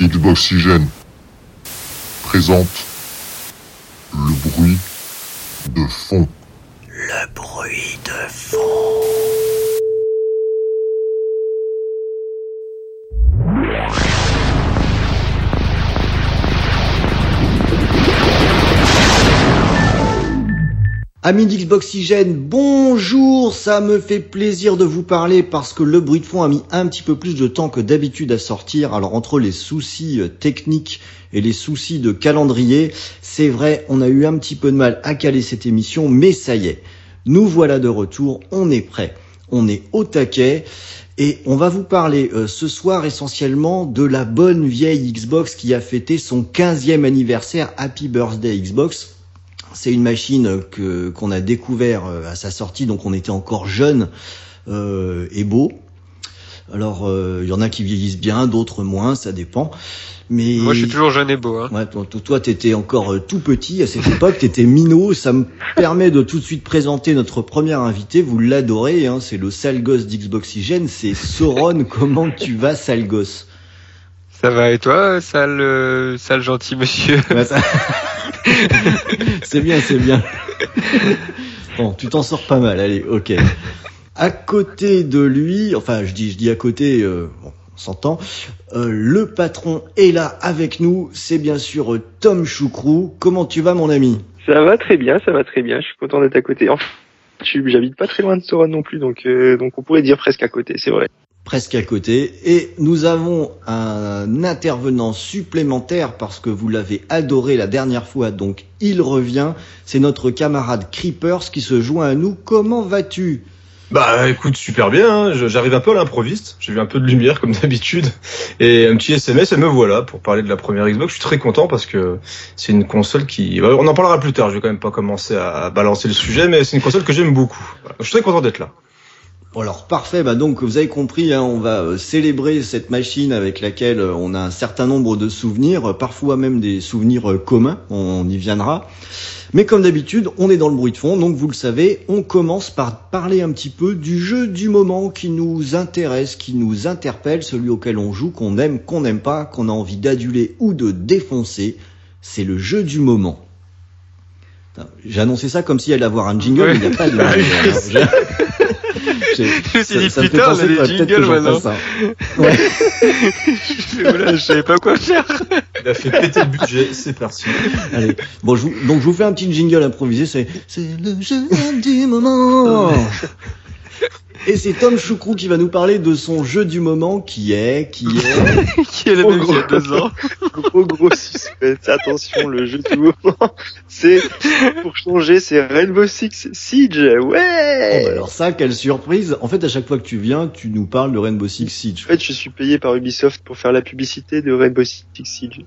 Xboxygène présente le bruit de fond. Le bruit de fond. Amis d'Xboxygène, bonjour, ça me fait plaisir de vous parler parce que le bruit de fond a mis un petit peu plus de temps que d'habitude à sortir. Alors entre les soucis euh, techniques et les soucis de calendrier, c'est vrai, on a eu un petit peu de mal à caler cette émission, mais ça y est, nous voilà de retour, on est prêt, on est au taquet. Et on va vous parler euh, ce soir essentiellement de la bonne vieille Xbox qui a fêté son 15e anniversaire. Happy Birthday Xbox. C'est une machine que qu'on a découvert euh, à sa sortie, donc on était encore jeune euh, et beau. Alors il y en a qui vieillissent bien, d'autres moins, ça dépend. Mais Moi, je suis toujours jeune et beau. Hein. Ouais, toi, toi, t'étais encore euh, tout petit à cette époque, t'étais minot. Ça me permet de tout de suite présenter notre premier invité. Vous l'adorez, hein, c'est le sale gosse d'Xboxygène, c'est Sauron. Comment tu vas, sale gosse? Ça va et toi, sale, euh, sale gentil monsieur? Ouais, ça- C'est bien, c'est bien. Bon, tu t'en sors pas mal. Allez, ok. À côté de lui, enfin, je dis, je dis à côté. euh, bon, on s'entend. Euh, le patron est là avec nous. C'est bien sûr euh, Tom Choucrou. Comment tu vas, mon ami? Ça va très bien, ça va très bien. Je suis content d'être à côté. Enfin, j'habite pas très loin de Sauron non plus, donc euh, donc on pourrait dire presque à côté, c'est vrai. Presque à côté. Et nous avons un intervenant supplémentaire parce que vous l'avez adoré la dernière fois, donc il revient. C'est notre camarade Creepers qui se joint à nous. Comment vas-tu? Bah écoute, super bien, hein. J'arrive un peu à l'improviste, j'ai vu un peu de lumière comme d'habitude, et un petit SMS et me voilà pour parler de la première Xbox. Je suis très content parce que c'est une console qui... ouais, On en parlera plus tard, je vais quand même pas commencer à balancer le sujet, mais c'est une console que j'aime beaucoup. Je suis très content d'être là. Bon, Alors parfait, bah donc vous avez compris, hein, on va euh, célébrer cette machine avec laquelle euh, on a un certain nombre de souvenirs, euh, parfois même des souvenirs communs, on y viendra. Mais comme d'habitude, on est dans le bruit de fond, donc vous le savez, on commence par parler un petit peu du jeu du moment qui nous intéresse, qui nous interpelle, celui auquel on joue, qu'on aime, qu'on n'aime pas, qu'on a envie d'aduler ou de défoncer. C'est le jeu du moment. J'ai annoncé ça comme s'il allait avoir un jingle, Ouais. mais il n'y a pas de... J'ai- j'ai- Je me suis dit, ça me fait putain, on penser a qu'il des jingles maintenant. Ouais. Voilà, je savais pas quoi faire. Il a fait péter le budget, c'est parti. Allez. Bon, je vous, donc je vous fais un petit jingle improvisé. C'est c'est le jeu du moment. Et c'est Tom Choucrou qui va nous parler de son jeu du moment qui est qui est Qui est le Oh, même qu'il y a gros. deux ans Gros gros suspense. Attention, le jeu du moment, c'est pour changer, c'est Rainbow Six Siege. Oh, Ouais. bah alors ça quelle surprise. En fait, à chaque fois que tu viins, tu nous parles de Rainbow Six Siege. En fait, je suis payé par Ubisoft pour faire la publicité de Rainbow Six Siege.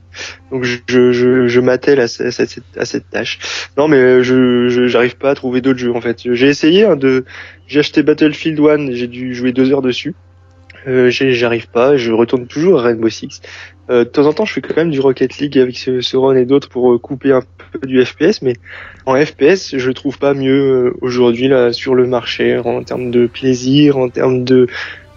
Donc, je, je, je, m'attelle à, ce- à cette, à cette tâche. Non, mais euh, je, je, j'arrive pas à trouver d'autres jeux, en fait. J'ai essayé hein, de, j'ai acheté Battlefield 1, j'ai dû jouer deux heures dessus. Euh, j'arrive pas, je retourne toujours à Rainbow Six. Euh, de temps en temps, je fais quand même du Rocket League avec ce, ce run et d'autres pour euh, couper un peu du FPS, mais en FPS, je trouve pas mieux aujourd'hui là sur le marché en termes de plaisir, en termes de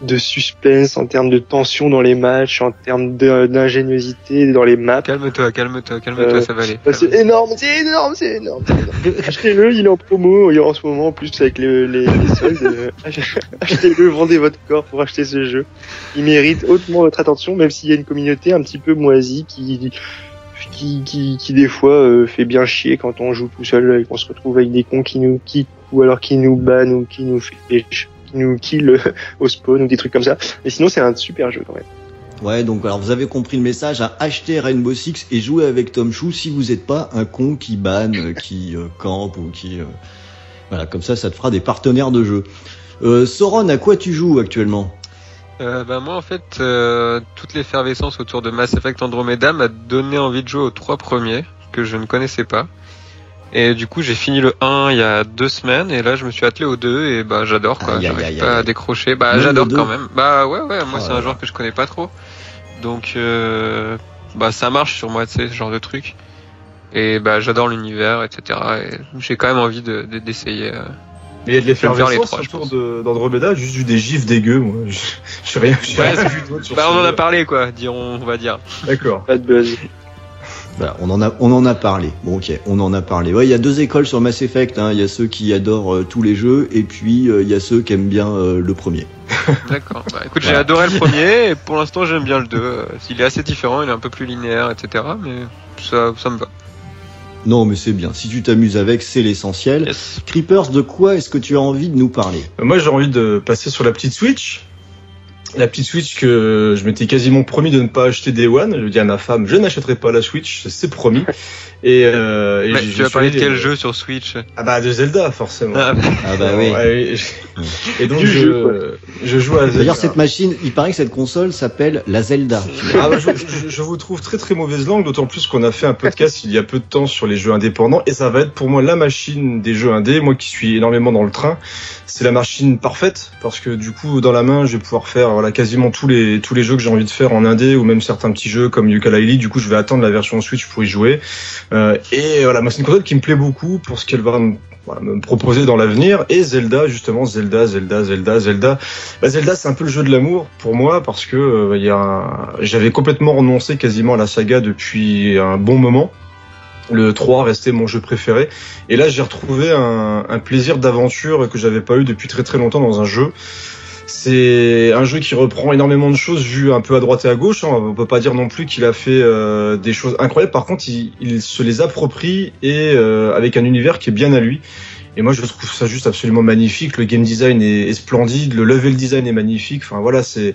de suspense, en termes de tension dans les matchs, en termes d'ingéniosité dans les maps. Calme-toi, calme-toi, calme-toi, Euh, ça va aller. Bah, c'est énorme, c'est énorme, c'est énorme. Achetez-le, il est en promo, il est en ce moment en plus avec le- les, les soldes. euh, Achetez-le, vendez votre corps pour acheter ce jeu. Il mérite hautement votre attention, même s'il y a une communauté un petit peu moisie qui qui, qui, qui des fois euh, fait bien chier quand on joue tout seul et qu'on se retrouve avec des cons qui nous quittent ou alors qui nous bannent ou qui nous fait qui nous kill euh, au spawn ou des trucs comme ça. Mais sinon c'est un super jeu quand même. Ouais, donc alors vous avez compris le message à acheter Rainbow Six et jouer avec Tom Chou si vous n'êtes pas un con qui banne, euh, qui euh, campe ou qui euh, voilà comme ça ça te fera des partenaires de jeu. Euh, Sauron, à quoi tu joues actuellement? Euh, bah, moi, en fait, euh, toute l'effervescence autour de Mass Effect Andromeda m'a donné envie de jouer aux trois premiers, que je ne connaissais pas. Et du coup, j'ai fini le 1 il y a deux semaines, et là, je me suis attelé au 2, et bah, j'adore, quoi. J'arrive pas à décrocher. Bah, j'adore 2? quand même. Bah, ouais, ouais, moi, Oh c'est un genre que je connais pas trop. Donc, euh, bah, ça marche sur moi, tu sais, ce genre de truc. Et bah, j'adore l'univers, etc. Et j'ai quand même envie de, de- d'essayer. euh, Mais il y a de l'effervescence trois, je autour de- d'Andromeda, juste vu des gifs dégueux, moi. Je, je sais rien, Ouais, vu Bah, on en a parlé, quoi, dirons, on va dire. D'accord. Pas de buzz. Voilà, on en a, on en a parlé. Bon, ok, on en a parlé. Ouais, il y a deux écoles sur Mass Effect. hein. Il y a ceux qui adorent euh, tous les jeux, et puis euh, il y a ceux qui aiment bien euh, le premier. D'accord. Bah, écoute, j'ai adoré le premier, et pour l'instant, j'aime bien le 2. Euh, Il est assez différent, il est un peu plus linéaire, etc. Mais ça, ça me va. Non, mais c'est bien. Si tu t'amuses avec, c'est l'essentiel. Yes. Creepers, de quoi est-ce que tu as envie de nous parler? Moi, j'ai envie de passer sur la petite Switch. La petite Switch que je m'étais quasiment promis de ne pas acheter Day One. Je dis à ma femme, je n'achèterai pas la Switch, c'est promis. Et, euh, et Ouais, j'ai- tu vas j'ai parler de quel jeu sur Switch Ah bah de Zelda, forcément. Ah, Ah bah oui. Ouais, et, et donc Du je, jeu, je joue à Zelda. D'ailleurs, cette machine, il paraît que cette console s'appelle la Zelda. Ah bah, je, je- je vous trouve très très mauvaise langue, d'autant plus qu'on a fait un podcast il y a peu de temps sur les jeux indépendants, et ça va être pour moi la machine des jeux indés, moi qui suis énormément dans le train, c'est la machine parfaite, parce que du coup dans la main je vais pouvoir faire voilà, quasiment tous les, tous les jeux que j'ai envie de faire en indé, ou même certains petits jeux comme Yooka-Laylee, du coup je vais attendre la version Switch pour y jouer, et voilà, c'est une console qui me plaît beaucoup pour ce qu'elle va me voilà, me proposer dans l'avenir et Zelda justement Zelda Zelda Zelda Zelda bah, Zelda, c'est un peu le jeu de l'amour pour moi parce que euh, un- j'avais complètement renoncé quasiment à la saga depuis un bon moment. Le 3 restait mon jeu préféré. Et là, j'ai retrouvé un, un plaisir d'aventure que j'avais pas eu depuis très très longtemps dans un jeu. C'est un jeu qui reprend énormément de choses vues un peu à droite et à gauche. hein. On peut pas dire non plus qu'il a fait euh, des choses incroyables. Par contre, il, il se les approprie et euh, avec un univers qui est bien à lui. Et moi, je trouve ça juste absolument magnifique. Le game design est, est splendide, le level design est magnifique. Enfin voilà, c'est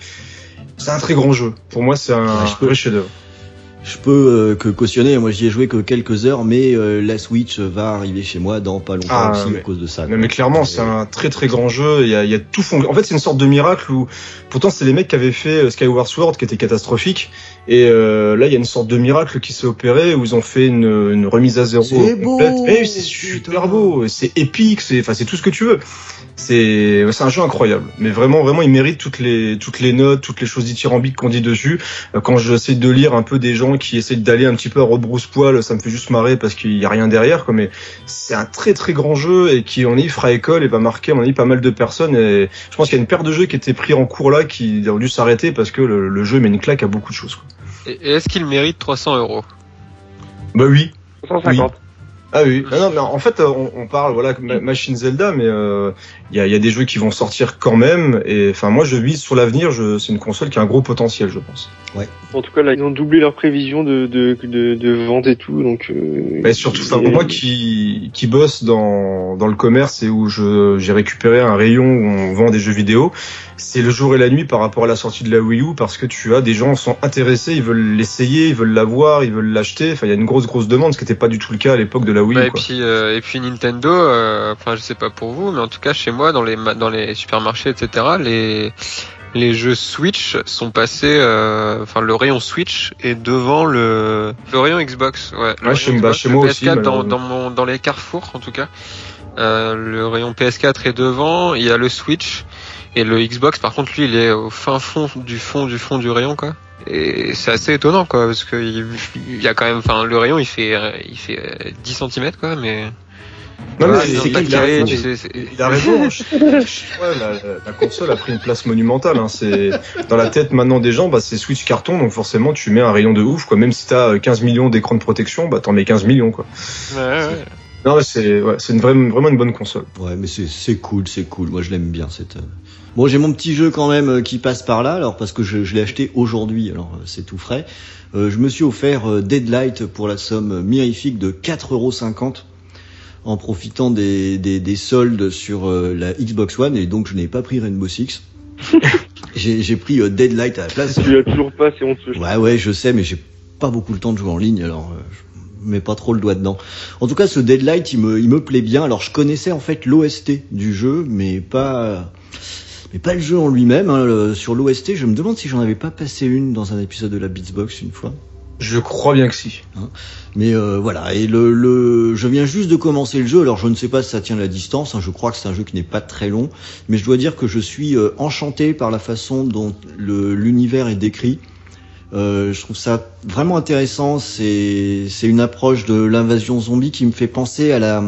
c'est un très grand jeu. Pour moi, c'est un Ouais, je peux- chef-d'œuvre. Je peux euh, que cautionner, moi j'y ai joué que quelques heures, mais euh, la Switch va arriver chez moi dans pas longtemps Ah, aussi mais- à cause de ça. Mais, mais clairement, c'est un très très grand jeu. Il y a, il y a tout fond. En fait, c'est une sorte de miracle où, pourtant, c'est les mecs qui avaient fait euh, Skyward Sword qui était catastrophique. Et euh, là, il y a une sorte de miracle qui s'est opéré où ils ont fait une, une remise à zéro C'est beau, complète. Eh, c'est super beau. C'est épique. C'est, enfin, c'est tout ce que tu veux. C'est, c'est un jeu incroyable. Mais vraiment, vraiment, il mérite toutes les toutes les notes, toutes les choses dithyrambiques qu'on dit dessus. Euh, Quand j'essaie de lire un peu des gens qui essaient d'aller un petit peu à rebrousse-poil, ça me fait juste marrer parce qu'il y a rien derrière. Quoi. Mais c'est un très très grand jeu et qui en est fera école et va marquer à mon avis pas mal de personnes et je pense qu'il y a une paire de jeux qui étaient pris en cours là qui ont dû s'arrêter parce que le, le jeu met une claque à beaucoup de choses quoi. Et et est-ce qu'il mérite 300 euros? Bah oui 150. Ah oui Ah non mais en fait on, on parle voilà ma- machine Zelda mais euh, il y, a, il y a des jeux qui vont sortir quand même et enfin moi je vise sur l'avenir je c'est une console qui a un gros potentiel je pense En tout cas, là, ils ont doublé leurs prévisions de, de, de, de vente et tout, donc. Euh, Mais surtout, enfin, et- moi qui, qui bosse dans, dans le commerce et où je, j'ai récupéré un rayon où on vend des jeux vidéo, c'est le jour et la nuit par rapport à la sortie de la Wii U parce que tu as des gens sont intéressés, ils veulent l'essayer, ils veulent l'avoir, ils veulent l'acheter. Enfin, il y a une grosse, grosse demande, ce qui n'était pas du tout le cas à l'époque de la Wii Bah, et quoi. puis euh, et puis Nintendo, euh, enfin je sais pas pour vous, mais en tout cas chez moi dans les ma- dans les supermarchés etc. Les les jeux Switch sont passés, euh, enfin le rayon Switch est devant le le rayon Xbox. Ouais. Ouais, chez- bah, Xbox, chez le moi PS4 aussi, dans dans mon dans les carrefours en tout cas. Euh, le rayon PS4 est devant, il y a le Switch et le Xbox par contre lui il est au fin fond du fond du fond du rayon quoi. Et c'est assez étonnant quoi parce que il il y a quand même, enfin le rayon il fait euh, il fait euh, 10 cm quoi mais Non, mais Ouais, c'est- qu'il a raison, Il a raison. je- je- ouais, la, la console a pris une place monumentale. Hein. C'est dans la tête maintenant des gens. Bah, c'est Switch carton, donc forcément tu mets un rayon de ouf. Quoi. Même si t'as euh, 15 millions d'écrans de protection, bah t'en mets 15 millions. Quoi. Ouais, ouais. Non, mais c'est ouais, c'est une vraie, vraiment une bonne console. Ouais, mais c'est c'est cool, c'est cool. Moi, je l'aime bien cette. Bon, j'ai mon petit jeu quand même euh, qui passe par là, alors parce que je, je l'ai acheté aujourd'hui, alors euh, c'est tout frais. Euh, je me suis offert euh, Deadlight pour la somme mirifique de 4,50€ en profitant des, des, des soldes sur euh, la Xbox One et donc je n'ai pas pris Rainbow Six. j'ai pris euh, Deadlight à la place. Tu l'as toujours pas, c'est honteux. Ouais, ouais, je sais, mais j'ai pas beaucoup le temps de jouer en ligne, alors je mets pas trop le doigt dedans. En tout cas, ce Deadlight, il me, il me plaît bien. Alors, je connaissais en fait l'OST du jeu, mais pas, mais pas le jeu en lui-même. hein. Sur l'OST, je me demande si j'en avais pas passé une dans un épisode de la Beatsbox une fois. Je crois bien que si. Mais euh, voilà, et le, le, je viens juste de commencer le jeu, alors je ne sais pas si ça tient la distance, hein, je crois que c'est un jeu qui n'est pas très long, mais je dois dire que je suis euh, enchanté par la façon dont le- l'univers est décrit. Euh, je trouve ça vraiment intéressant, c'est c'est une approche de l'invasion zombie qui me fait penser à la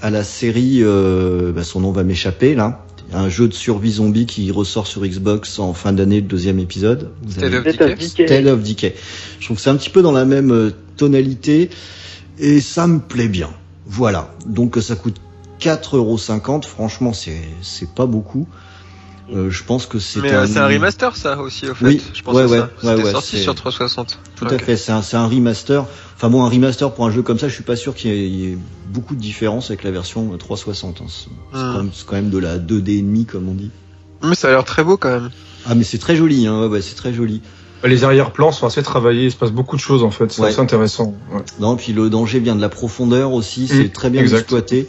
à la série, euh, bah, son nom va m'échapper là, un jeu de survie zombie qui ressort sur Xbox en fin d'année, le deuxième épisode. Vous State avez- of State of Decay. Decay. Tale of Decay. Je trouve que c'est un petit peu dans la même euh, tonalité et ça me plaît bien. Voilà. Donc euh, ça coûte 4,50€. Franchement, c'est c'est pas beaucoup. Euh, je pense que c'est Mais euh, c'est un remaster ça aussi au fait. Oui, je pense ouais, ouais, ça. ouais, C'était ouais, sorti sur 360. Tout à fait. C'est un, c'est un remaster. Enfin bon, un remaster pour un jeu comme ça, je suis pas sûr qu'il y, ait- il y ait beaucoup de différence avec la version euh, 360. hein. C'est Hmm. quand, même- c'est quand même de la 2D et demi comme on dit. Mais ça a l'air très beau quand même. Ah mais c'est très joli. Hein. Ouais, ouais, c'est très joli. Les arrière-plans sont assez travaillés, il se passe beaucoup de choses en fait, c'est Ouais. assez intéressant. Ouais. Non, puis le danger vient de la profondeur aussi, c'est Mm, très bien exact. exploité.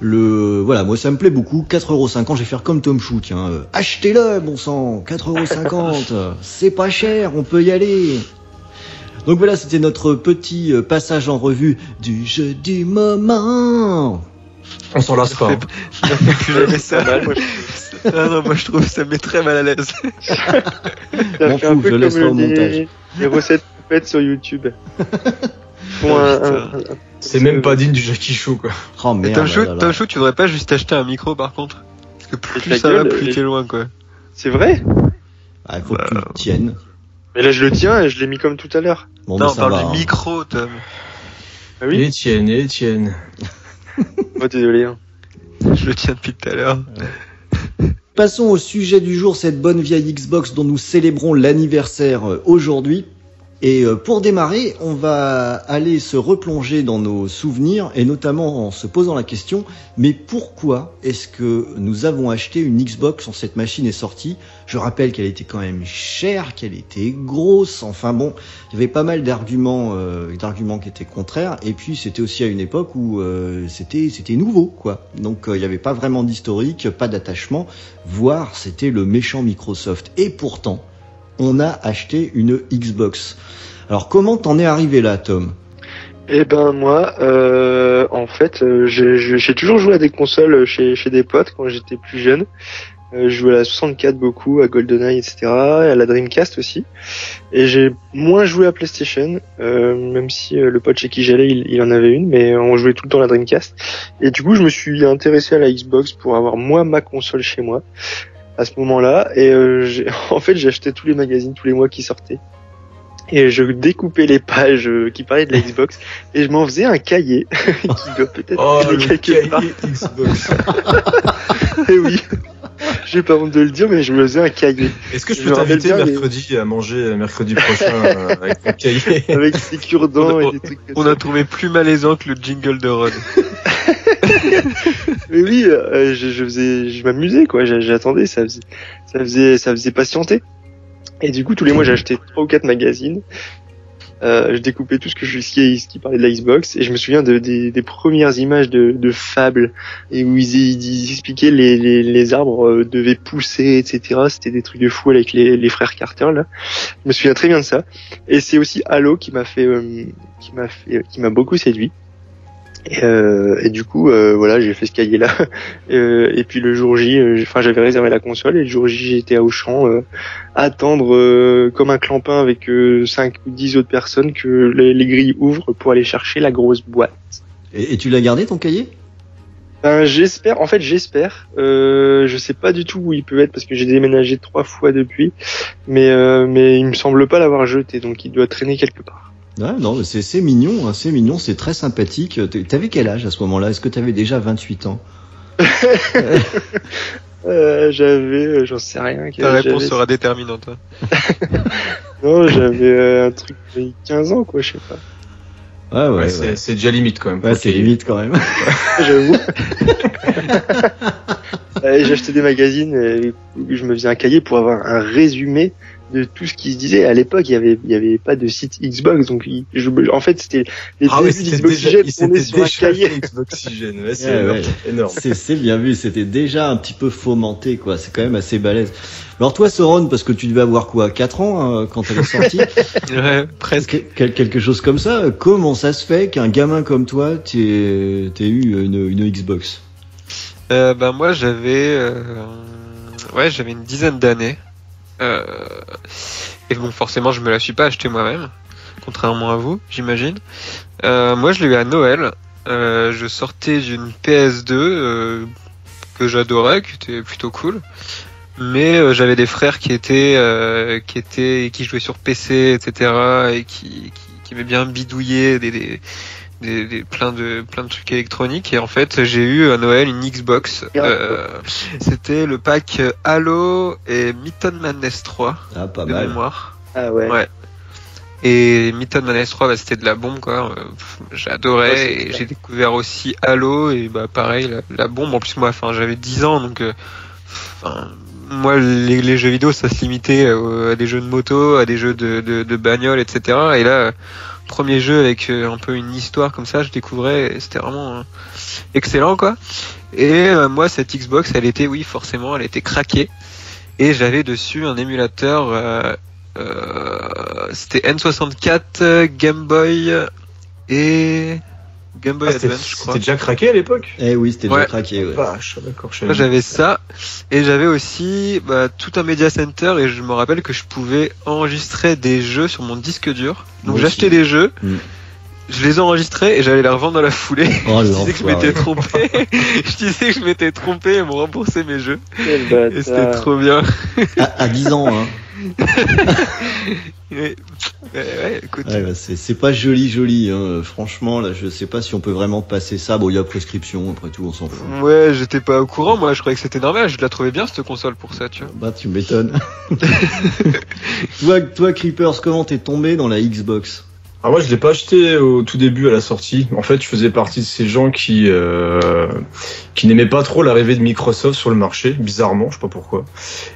Le voilà, moi ça me plaît beaucoup. 4,50€, je vais faire comme Tom Chou, tiens. euh, Achetez-le, bon sang, 4,50€, c'est pas cher, on peut y aller. Donc voilà, c'était notre petit euh, passage en revue du jeu du moment. On s'en lasse pas. hein. Ne fais plus jamais ça. Pas mal, moi, Ah non, moi je trouve que ça me met très mal à l'aise. Ça M'en fait fous, je comme les, montage. les recettes faites sur YouTube. Un- un- un- C'est même pas digne du Jackie Show quoi. Oh Et merde. Tom Chou. Tom Chou, tu devrais pas juste acheter un micro par contre Parce que plus ça va, plus t'es loin quoi. C'est vrai Ah, il faut que tu le tiennes. Mais là, je le tiens et je l'ai mis comme tout à l'heure. Bon, non, bah, on parle va. du hein. micro, Tom. Ah oui Etienne, Etienne. Oh, désolé. hein. Je le tiens depuis tout à l'heure. Passons au sujet du jour, cette bonne vieille Xbox dont nous célébrons l'anniversaire euh, aujourd'hui. Et euh, pour démarrer, on va aller se replonger dans nos souvenirs et notamment en se posant la question, mais pourquoi est-ce que nous avons acheté une Xbox quand cette machine est sortie? Je rappelle qu'elle était quand même chère, qu'elle était grosse, enfin bon, il y avait pas mal d'arguments euh, d'arguments qui étaient contraires et puis c'était aussi à une époque où euh, c'était c'était nouveau quoi. Donc il n'y avait pas vraiment d'historique, pas d'attachement, voire c'était le méchant Microsoft. Et pourtant, on a acheté une Xbox. Alors comment t'en es arrivé là, Tom? Eh ben moi, euh, en fait, euh, j'ai toujours joué à des consoles chez, chez des potes quand j'étais plus jeune. Euh, je jouais à la 64 beaucoup, à GoldenEye, etc., et à la Dreamcast aussi. Et j'ai moins joué à PlayStation, euh, même si euh, le pote chez qui j'allais, il, il en avait une, mais on jouait tout le temps à la Dreamcast. Et du coup, je me suis intéressé à la Xbox pour avoir moi ma console chez moi à ce moment-là. Et euh, j'ai- en fait, j'achetais tous les magazines tous les mois qui sortaient. Et je découpais les pages euh, qui parlaient de la Xbox et je m'en faisais un cahier qui doit peut-être Oh le quelque part. cahier Xbox. Eh oui, j'ai pas honte de le dire, mais je me faisais un cahier Est-ce que je Je peux t'inviter les- mercredi à manger mercredi prochain euh, avec ton cahier avec des cure-dents On a- et des trucs comme On a trouvé plus malaisant que le jingle de Rod. Oui, euh, je, je faisais, je m'amusais quoi. J'a- J'attendais, ça faisait, ça faisait, ça faisait patienter. Et du coup, tous les mois, j'achetais trois ou quatre magazines. Euh, je découpais tout ce que je ce qui, ce qui parlait de la Xbox et je me souviens de, des, des premières images de, de Fable et où ils, ils expliquaient les, les, les arbres euh, devaient pousser etc c'était des trucs de fou avec les, les frères Carter là je me souviens très bien de ça et c'est aussi Halo qui m'a fait euh, qui m'a fait qui m'a beaucoup séduit et, euh, et du coup, euh, voilà, j'ai fait ce cahier-là. Euh, et puis le jour J, euh, enfin, j'avais réservé la console et le jour J, j'étais à Auchan, euh, à attendre euh, comme un clampin avec euh, 5 ou 10 autres personnes que les, les grilles ouvrent pour aller chercher la grosse boîte. et, et tu l'as gardé ton cahier? Ben, j'espère, en fait, j'espère. Euh, je sais pas du tout où il peut être parce que j'ai déménagé trois fois depuis, mais euh, mais il me semble pas l'avoir jeté, donc il doit traîner quelque part. Ouais, non, mais c'est mignon, hein, c'est mignon, c'est très sympathique. T'avais quel âge à ce moment-là? Est-ce que t'avais déjà 28 ans? Euh, j'avais, euh, j'en sais rien. Ta réponse sera déterminante. hein. Non, j'avais euh, un truc de 15 ans, quoi, je sais pas. Ouais, ouais, Ouais, ouais. c'est- déjà limite quand même. Ouais, c'est limite quand même. J'avoue. J'ai acheté des magazines et je me faisais un cahier pour avoir un résumé de tout ce qui se disait. À l'époque, il y avait, il y avait pas de site Xbox, donc il- je, en fait, c'était les Ah débuts d'Xbox sur un cahier. Xboxygène. Ouais, c'est Ouais, énorme. ouais. énorme. C'est c'est bien vu, c'était déjà un petit peu fomenté, quoi. C'est quand même assez balèze. Alors toi, Soron, parce que tu devais avoir quoi, 4 ans hein, quand elle est sortie Ouais, presque. Quel- Quelque chose comme ça. Comment ça se fait qu'un gamin comme toi, t'aies t'aies eu une, une Xbox? Euh, ben moi j'avais euh, ouais j'avais une dizaine d'années et bon forcément je me la suis pas achetée moi-même contrairement à vous j'imagine euh, moi je l'ai eu à Noël euh, je sortais d'une PS2 euh, que j'adorais, qui était plutôt cool. Mais euh, j'avais des frères qui étaient euh, qui étaient qui jouaient sur PC, etc. et qui qui, qui aimaient bien bidouiller des, des, des, des- plein de plein de trucs électroniques. Et en fait, j'ai eu à Noël une Xbox. Euh, C'était le pack Halo et Mython Madness 3 Ah, pas de mal. mémoire. Ah ouais. Ouais. Et Mython Madness 3, bah, c'était de la bombe, quoi. Euh, J'adorais. Ouais, et j'ai découvert aussi Halo, et bah, pareil, la, la bombe. En plus, moi, enfin, j'avais 10 ans, donc, euh, enfin, moi, les, les jeux vidéo, ça se limitait euh, à des jeux de moto, à des jeux de, de, de bagnole, etc. Et là, euh, premier jeu avec euh, un peu une histoire comme ça, je découvrais, c'était vraiment euh, excellent, quoi. Et euh, moi, cette Xbox, elle était, oui, forcément, elle était craquée. Et j'avais dessus un émulateur euh, euh, c'était N64, euh, Game Boy et Game Boy Ah, c'était Advance, je crois. c'était déjà craqué à l'époque? Eh oui, c'était Ouais. déjà craqué. Ouais. Vache, d'accord, j'avais ça et j'avais aussi bah, tout un media center et je me rappelle que je pouvais enregistrer des jeux sur mon disque dur. Donc j'achetais des jeux, Mm. je les enregistrais et j'allais les revendre dans la foulée. Oh, je disais que je m'étais trompé. je disais que je m'étais trompé et me rembourser mes jeux. Quel Et c'était trop bien. À, à 10 ans, hein. Ouais, ouais, ouais, écoute. Ouais, bah, c'est c'est pas joli, joli. Hein. Franchement, là, je sais pas si on peut vraiment passer ça. Bon, il y a prescription, après tout, on s'en fout. Ouais, j'étais pas au courant, moi je croyais que c'était normal, je la trouvais bien cette console pour ça, tu vois. Bah, tu m'étonnes. toi, toi, Creepers, comment t'es tombé dans la Xbox? Ah moi je l'ai pas acheté au tout début à la sortie. En fait, je faisais partie de ces gens qui euh, qui n'aimaient pas trop l'arrivée de Microsoft sur le marché, bizarrement, je sais pas pourquoi.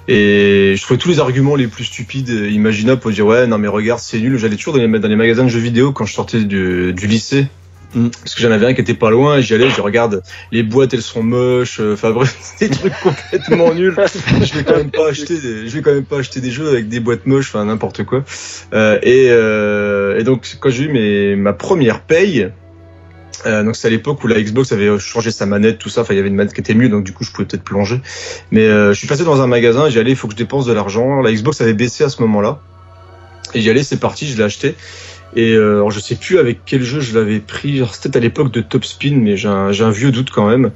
Et je trouvais tous les arguments les plus stupides imaginables pour dire ouais non mais regarde c'est nul. J'allais toujours dans les, dans les magasins de jeux vidéo quand je sortais du lycée. Mm. Parce que j'en avais un qui était pas loin j'y allais, je regarde les boîtes elles sont moches, euh, enfin bref, des trucs complètement nuls. Je vais quand même pas acheter des, je vais quand même pas acheter des jeux avec des boîtes moches, enfin n'importe quoi. Euh, et, euh, et donc quand j'ai eu mes, ma première paye, euh, donc c'est à l'époque où la Xbox avait changé sa manette, tout ça. Enfin, il y avait une manette qui était mieux, donc du coup, je pouvais peut-être plonger. Mais euh, je suis passé dans un magasin, j'y allais, il faut que je dépense de l'argent. La Xbox avait baissé à ce moment-là, et j'y allais, c'est parti, je l'ai acheté. Et euh, alors, je sais plus avec quel jeu je l'avais pris. C'était à l'époque de Top Spin, mais j'ai un, vieux doute quand même.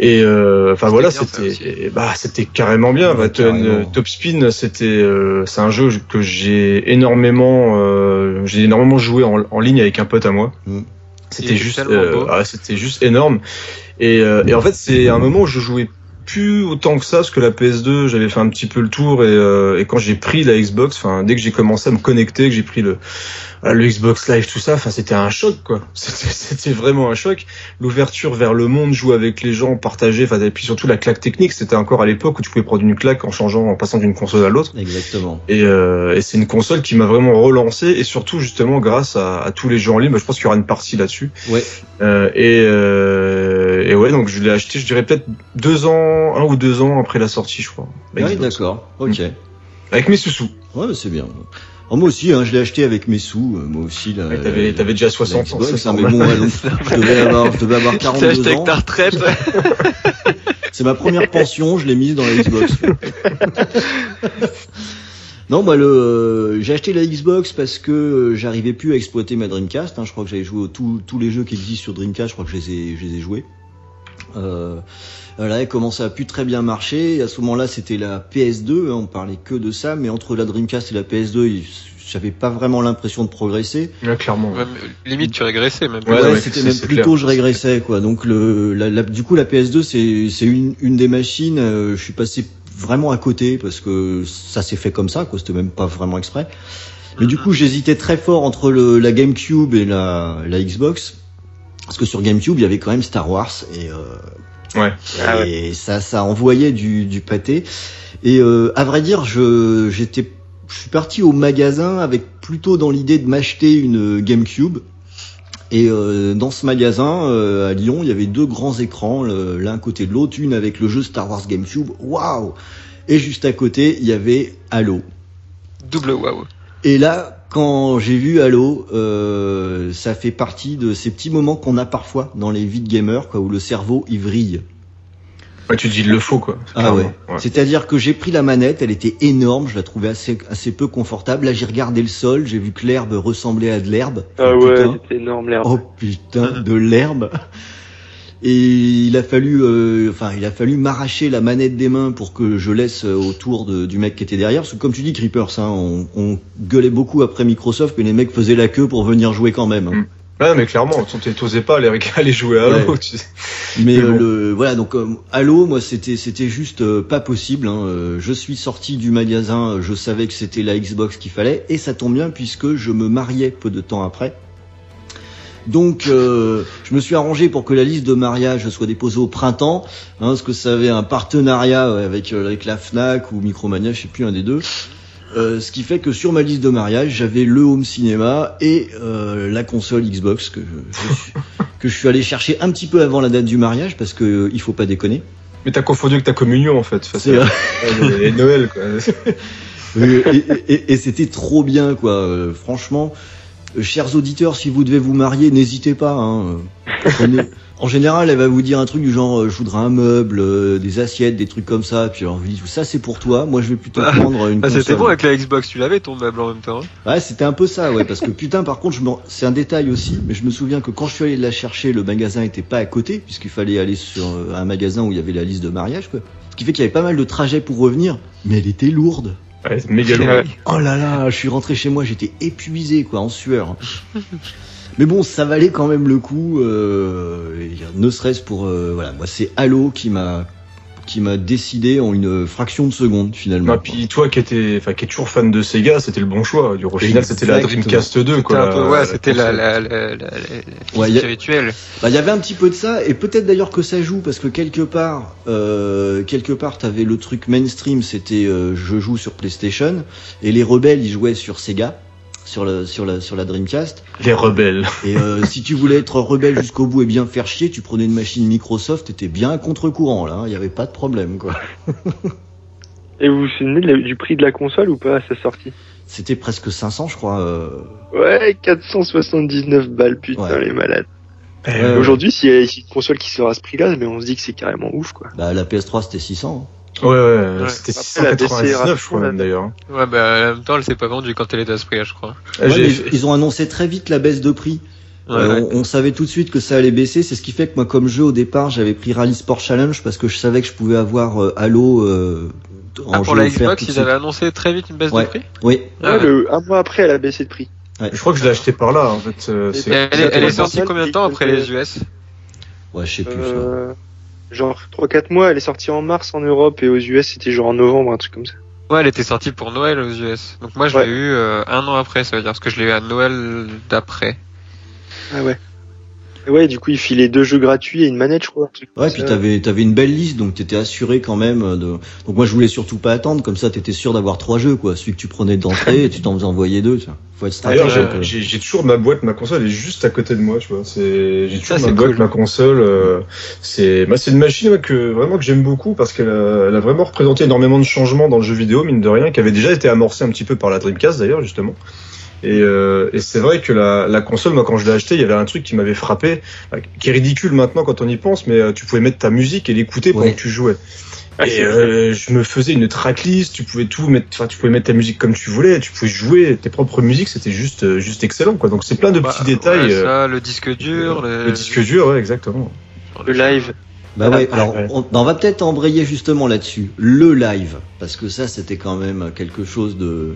Et euh, enfin voilà, c'était bah c'était carrément bien. Ouais, carrément. Top Spin, c'était euh, c'est un jeu que j'ai énormément euh, j'ai énormément joué en, en ligne avec un pote à moi. Mm. C'était juste euh, ah, c'était juste énorme. Et, euh, et en fait, c'est un moment où je jouais plus autant que ça, parce que la PS2, j'avais fait un petit peu le tour, et, euh, et quand j'ai pris la Xbox, enfin dès que j'ai commencé à me connecter, que j'ai pris le, le Xbox Live, tout ça, enfin c'était un choc, quoi. C'était vraiment un choc. L'ouverture vers le monde, jouer avec les gens, partager, enfin et puis surtout la claque technique, c'était encore à l'époque où tu pouvais prendre une claque en changeant, en passant d'une console à l'autre. Exactement. Et, euh, et c'est une console qui m'a vraiment relancé et surtout justement grâce à, à tous les jeux en ligne. Bah, je pense qu'il y aura une partie là-dessus. Ouais. Euh, et, euh, et ouais, donc je l'ai acheté, je dirais peut-être deux ans, un ou deux ans après la sortie, je crois. Ah oui, d'accord. Ok. Avec mes sous-sous. Ouais, c'est bien. Oh, moi aussi, hein, je l'ai acheté avec mes sous. euh, Moi aussi, là. Ouais, T'avais t'avais déjà 60 ans. Hein, mais bon, donc, je devais avoir, je devais avoir T'as 42 acheté avec ans. ta retraite. C'est ma première pension, je l'ai mise dans la Xbox. non, bah le, euh, j'ai acheté la Xbox parce que j'arrivais plus à exploiter ma Dreamcast. hein. Je crois que j'avais joué tous les jeux qui existent sur Dreamcast. Je crois que je les ai, je les ai joués. Euh, là, elle commençait à plus très bien marcher. Et à ce moment-là, c'était la PS2. hein, on parlait que de ça, mais entre la Dreamcast et la PS2, il- j'avais pas vraiment l'impression de progresser. Ouais, clairement. Même, limite, tu régressais même. Ouais, Ouais, c'était même plutôt clair. je régressais quoi. Donc le, la, la- du coup la PS2 c'est c'est une, une des machines. euh, je suis passé vraiment à côté parce que ça s'est fait comme ça quoi. C'était même pas vraiment exprès. Mais du coup j'hésitais très fort entre le, la GameCube et la, la Xbox parce que sur GameCube il y avait quand même Star Wars et euh, Ouais. Ah et ça ça envoyait du, du pâté. Et euh, à vrai dire je j'étais je suis parti au magasin avec plutôt dans l'idée de m'acheter une GameCube. Et euh, dans ce magasin euh, à Lyon, il y avait deux grands écrans, l'un à côté de l'autre, une avec le jeu Star Wars GameCube. Waouh Et juste à côté, il y avait Halo. Double wow. Et là, quand j'ai vu Halo, euh, ça fait partie de ces petits moments qu'on a parfois dans les vies de gamers, quoi, où le cerveau il vrille. Ouais, tu dis il le faut, quoi. Ah ouais. C'est-à-dire que j'ai pris la manette, elle était énorme, je la trouvais assez, assez peu confortable. Là, j'ai regardé le sol, j'ai vu que l'herbe ressemblait à de l'herbe. Ah Oh, ouais, putain. c'était énorme l'herbe. Oh putain, de l'herbe. Et il a fallu, euh, enfin, il a fallu m'arracher la manette des mains pour que je laisse euh, autour de, du mec qui était derrière. Parce que comme tu dis, Creepers, hein, on, on gueulait beaucoup après Microsoft, mais les mecs faisaient la queue pour venir jouer quand même. hein. Mm. Ouais, mais clairement, t'osais pas aller, aller jouer à Halo, Ouais. tu sais. Mais euh, le voilà donc euh, Halo moi c'était c'était juste euh, pas possible hein. Euh, je suis sorti du magasin je savais que c'était la Xbox qu'il fallait et ça tombe bien puisque je me mariais peu de temps après donc euh, je me suis arrangé pour que la liste de mariage soit déposée au printemps hein, parce que ça avait un partenariat avec euh, avec la Fnac ou Micromania je sais plus un des deux euh, ce qui fait que sur ma liste de mariage, j'avais le home cinéma et euh, la console Xbox que je, je suis, que je suis allé chercher un petit peu avant la date du mariage parce que euh, il faut pas déconner. Mais t'as confondu avec ta communion, en fait. Enfin, C'est. Et Noël, quoi. Et et- et c'était trop bien quoi. Franchement, chers auditeurs, si vous devez vous marier, n'hésitez pas. Hein. Euh, En général, elle va vous dire un truc du genre, euh, je voudrais un meuble, euh, des assiettes, des trucs comme ça. Puis alors, vous dites, ça c'est pour toi. Moi, je vais plutôt Ah, prendre une Ah, c'était bon avec la Xbox, tu l'avais ton meuble en même temps. hein Ouais, c'était un peu ça, ouais, parce que putain, par contre, je me... c'est un détail aussi, mais je me souviens que quand je suis allé la chercher, le magasin était pas à côté, puisqu'il fallait aller sur euh, un magasin où il y avait la liste de mariage, quoi. Ce qui fait qu'il y avait pas mal de trajets pour revenir, mais elle était lourde. Ouais, c'est méga lourd. Ouais. Oh là là, je suis rentré chez moi, j'étais épuisé, quoi, en sueur. Mais bon, ça valait quand même le coup, euh, ne serait-ce pour, euh, voilà, moi c'est Halo qui m'a qui m'a décidé en une fraction de seconde finalement. Et puis toi qui étais, enfin qui est toujours fan de Sega, c'était le bon choix. Du au final, c'était la. Dreamcast 2, C'était quoi. un peu, la- ouais, c'était la, la, la, la, la- la Ouais, physique y a- rituelle. Bah, il y avait un petit peu de ça, et peut-être d'ailleurs que ça joue, parce que quelque part, euh, quelque part, t'avais le truc mainstream, c'était euh, je joue sur PlayStation, et les rebelles, ils jouaient sur Sega, sur la, sur la, sur la Dreamcast. Les rebelles. Et euh, si tu voulais être rebelle jusqu'au bout et bien faire chier, tu prenais une machine Microsoft, t'étais bien à contre-courant là, il y avait pas de problème quoi. Et vous vous souvenez du prix de la console ou pas à sa sortie? C'était presque 500, je crois. euh, Ouais, 479 balles, putain, Ouais. les malades. Eh. Aujourd'hui, s'il y a une console qui sort à ce prix-là, mais on se dit que c'est carrément ouf, quoi. Bah, la PS3 c'était 600. Ouais, ouais, Ouais. c'était Après, la BC 699, je crois même d'ailleurs. Ouais, bah, en même temps, elle s'est pas vendue quand elle était à ce prix, je crois. Eh, Ouais, mais ils ont annoncé très vite la baisse de prix. Ouais, Euh, ouais. on, on savait tout de suite que ça allait baisser. C'est ce qui fait que moi, comme jeu au départ, j'avais pris Rally Sport Challenge parce que je savais que je pouvais avoir euh, Halo euh, en Ah, pour jeu la offert Xbox, ils suite. avaient annoncé très vite une baisse Ouais. de prix? Oui, Ah, Ouais, le, un mois après, elle a baissé de prix. Je crois que je l'ai acheté par là, en fait. euh, elle, est- elle est sortie combien de temps après les US ouais, je sais plus. ça. Genre 3-4 mois, elle est sortie en mars en Europe et aux US, c'était genre en novembre, un truc comme ça. Ouais, elle était sortie pour Noël aux US. Donc moi, je Ouais. l'ai eu euh, un an après, ça veut dire parce que je l'ai eu à Noël d'après. Ah ouais. Ouais, du coup, il filait deux jeux gratuits et une manette, je crois. Ouais, puis t'avais t'avais une belle liste, donc t'étais assuré quand même. euh, De... Donc moi, je voulais surtout pas attendre, comme ça, t'étais sûr d'avoir trois jeux, quoi. Celui que tu prenais d'entrée, et tu t'en faisais envoyer deux. Tu vois. Faut être D'ailleurs, j'ai- euh. j'ai j'ai toujours ma boîte, ma console est juste à côté de moi, tu vois. C'est, j'ai toujours Ça, ma c'est boîte, cool. ma console. euh, c'est, bah, c'est une machine ouais, que vraiment que j'aime beaucoup parce qu'elle a, elle a vraiment représenté énormément de changements dans le jeu vidéo, mine de rien, qui avait déjà été amorcé un petit peu par la Dreamcast d'ailleurs, justement. Et, euh, et c'est vrai que la, la console, moi, quand je l'ai achetée, il y avait un truc qui m'avait frappé, euh, qui est ridicule maintenant quand on y pense, mais euh, tu pouvais mettre ta musique et l'écouter pendant Ouais. que tu jouais. Ah, Et euh, je me faisais une tracklist, tu pouvais tout mettre, enfin tu pouvais mettre ta musique comme tu voulais, tu pouvais jouer tes propres musiques, c'était juste juste excellent quoi. Donc c'est plein de petits Bah, détails. ouais, euh, ça, le disque dur, le, le disque dur, ouais, exactement. Le live. Bah ouais, Ah, alors on, on va peut-être embrayer justement là-dessus. Le live, parce que ça, c'était quand même quelque chose de.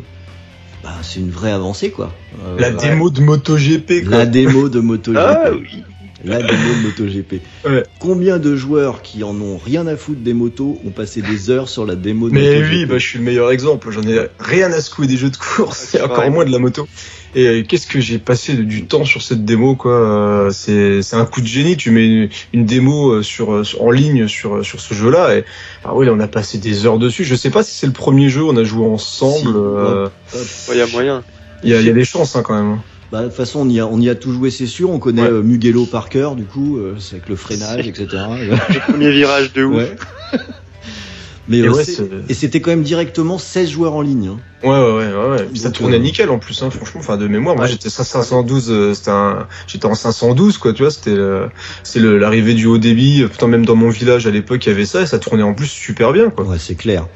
Bah, c'est une vraie avancée, quoi. Euh, La démo de MotoGP quoi. La démo de MotoGP. Ah oui. La démo de MotoGP. Ouais. Combien de joueurs qui en ont rien à foutre des motos ont passé des heures sur la démo de Mais MotoGP oui, bah, je suis le meilleur exemple. J'en ai rien à secouer des jeux de course, Ah, et encore moins de la moto. Et euh, qu'est-ce que j'ai passé de- du temps sur cette démo, quoi? euh, C'est c'est un coup de génie. Tu mets une, une démo euh, sur, sur- en ligne sur sur ce jeu-là. Et ah oui, on a passé des heures dessus. Je sais pas si c'est le premier jeu. On a joué ensemble. Si, euh, Il y a moyen. Il y, a, il y a des chances hein, quand même. Bah, de toute façon, on y, a, on y a tout joué, c'est sûr. On connaît Ouais. euh, Mugello par cœur, du coup, euh, c'est avec le freinage, etc. Le premier virage de ouf. Ouais. Mais Et euh, ouais, c'était quand même directement 16 joueurs en ligne. hein. Ouais, ouais, ouais, ouais. Puis ça tournait euh, nickel en plus, hein, franchement. Enfin, de mémoire, moi Ouais. j'étais 512, euh, c'était un, j'étais en 512, quoi, tu vois. C'était, euh, c'est l'arrivée du haut débit. Putain, même dans mon village à l'époque, il y avait ça et ça tournait en plus super bien, quoi. Ouais, c'est clair.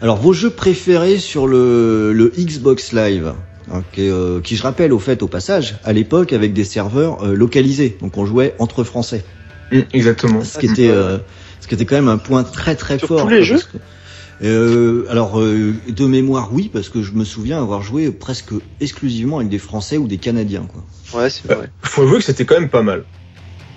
Alors, vos jeux préférés sur le, le Xbox Live? Hein, qui, euh, qui, je rappelle au fait, au passage, à l'époque avec des serveurs euh, localisés. Donc, on jouait entre Français. Mm, exactement. Ce qui était, euh, ce qui était quand même un point très très Sur fort. tous les quoi, jeux que- Euh, alors euh, de mémoire oui parce que je me souviens avoir joué presque exclusivement avec des Français ou des Canadiens quoi. Ouais, c'est vrai. Faut avouer que c'était quand même pas mal.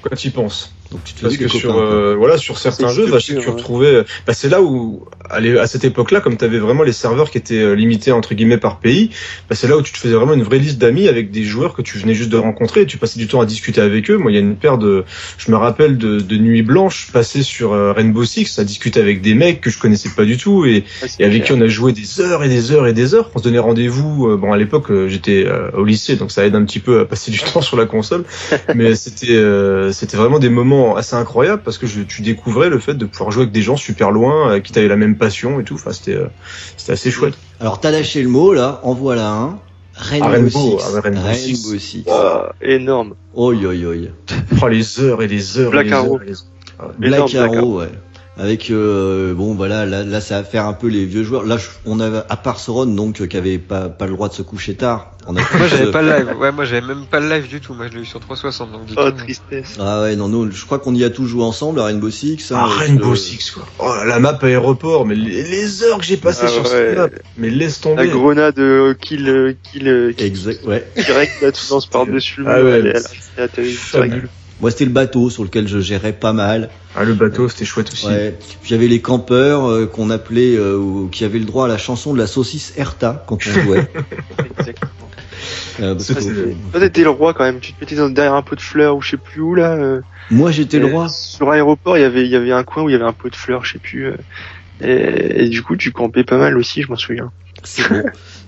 Quand tu y penses. Donc tu te Parce que sur quoi. euh, voilà sur certains jeux, bah, tu ouais. retrouvais. Bah, c'est là où à, cette époque-là, comme tu avais vraiment les serveurs qui étaient euh, limités entre guillemets par pays, bah, c'est là où tu te faisais vraiment une vraie liste d'amis avec des joueurs que tu venais juste de rencontrer. Et tu passais du temps à discuter avec eux. Moi, il y a une paire de, je me rappelle de, de nuits blanches passées sur euh, Rainbow Six à discuter avec des mecs que je connaissais pas du tout et, Ouais, et avec qui on a joué des heures et des heures et des heures. On se donnait rendez-vous. euh, bon, à l'époque, euh, j'étais euh, au lycée, donc ça aide un petit peu à passer du temps sur la console. Mais c'était euh, c'était vraiment des moments assez incroyables parce que je, tu découvrais le fait de pouvoir jouer avec des gens super loin, euh, qui t'avaient la même passion et tout. Enfin, c'était euh, c'était assez chouette. Alors t'as lâché le mot là, en voilà un. Rainbow, Ah, Rainbow, Six. ah Rainbow Six. Six. Ah, énorme. Oi oi oi. Oh, les heures et les heures. Black et les Arrow. heures et les heures. Black Énorme, Black Arrow, ouais. Avec euh, bon voilà là, là ça va faire un peu les vieux joueurs. Là je- on avait à part Soron donc euh, qui avait pas pas le droit de se coucher tard. On a Moi j'avais pas le live, ouais moi j'avais même pas le live du tout, moi je l'ai eu sur 360 donc du Oh, coup, tristesse. Ah ouais non non je crois qu'on y a tous joué ensemble à Rainbow Six. hein, Ah, Rainbow le- Six, quoi. Oh, la map aéroport, mais les, les heures que j'ai passées Ah sur ouais. cette map. Mais laisse La tomber. grenade euh, kill, euh, kill, euh, kill Exact ouais. direct, là, tu lances par-dessus le mur. Ah ouais, elle elle elle terrible. Moi c'était le bateau sur lequel je gérais pas mal. Ah, le bateau, c'était chouette aussi. Ouais. J'avais les campeurs euh, qu'on appelait euh, ou qui avaient le droit à la chanson de la saucisse Erta quand on jouait. Exactement. Euh, parce que- Toi, t'étais le roi quand même. Tu te mettais derrière un pot de fleurs ou je sais plus où là. euh, Moi j'étais le roi. Sur l'aéroport, il y avait, il y avait un coin où il y avait un pot de fleurs, je sais plus. euh, et, et du coup, tu campais pas mal aussi, je m'en souviens. C'est bon.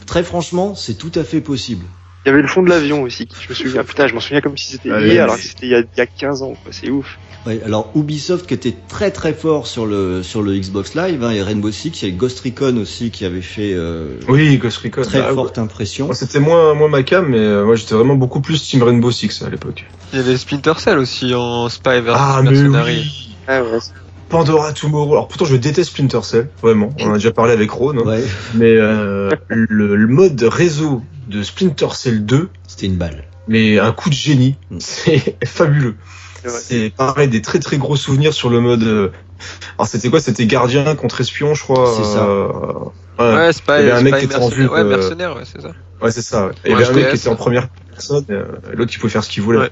Très franchement c'est tout à fait possible. Il y avait le fond de l'avion aussi, qui- je me souviens. Putain, je m'en souviens comme si c'était Ah, hier, alors mais- que c'était il y a, il y a 15 ans. quoi. C'est ouf. Ouais, alors Ubisoft qui était très très fort sur le sur le Xbox Live hein, et Rainbow Six, il y a Ghost Recon aussi qui avait fait euh, Oui, Ghost Recon. très Bah, ouais. forte impression. C'était moins, moins ma cam, mais euh, moi, j'étais vraiment beaucoup plus Team Rainbow Six à l'époque. Il y avait Splinter Cell aussi en Spy vs Ah, mais Mercenary. oui. Ah ouais, c'est- Pandora Tomorrow. Alors pourtant je déteste Splinter Cell, vraiment. On en a déjà parlé avec Ron. hein. Ouais, Mais euh, le, le mode réseau de Splinter Cell 2, c'était une balle. mais un coup de génie. Mm. C'est fabuleux. c'est. C'est pareil, des très très gros souvenirs sur le mode. euh, Alors c'était quoi? C'était gardien contre espion, je crois. C'est ça. euh, Ouais, Ouais, Spy, Il y avait un mec qui était en mercenaire, vue, ouais, mercenaire, ouais, c'est ça. ouais c'est ça. ouais. Il y Ouais, avait un mec qui était en première personne, euh, et l'autre il pouvait faire ce qu'il voulait. Ouais.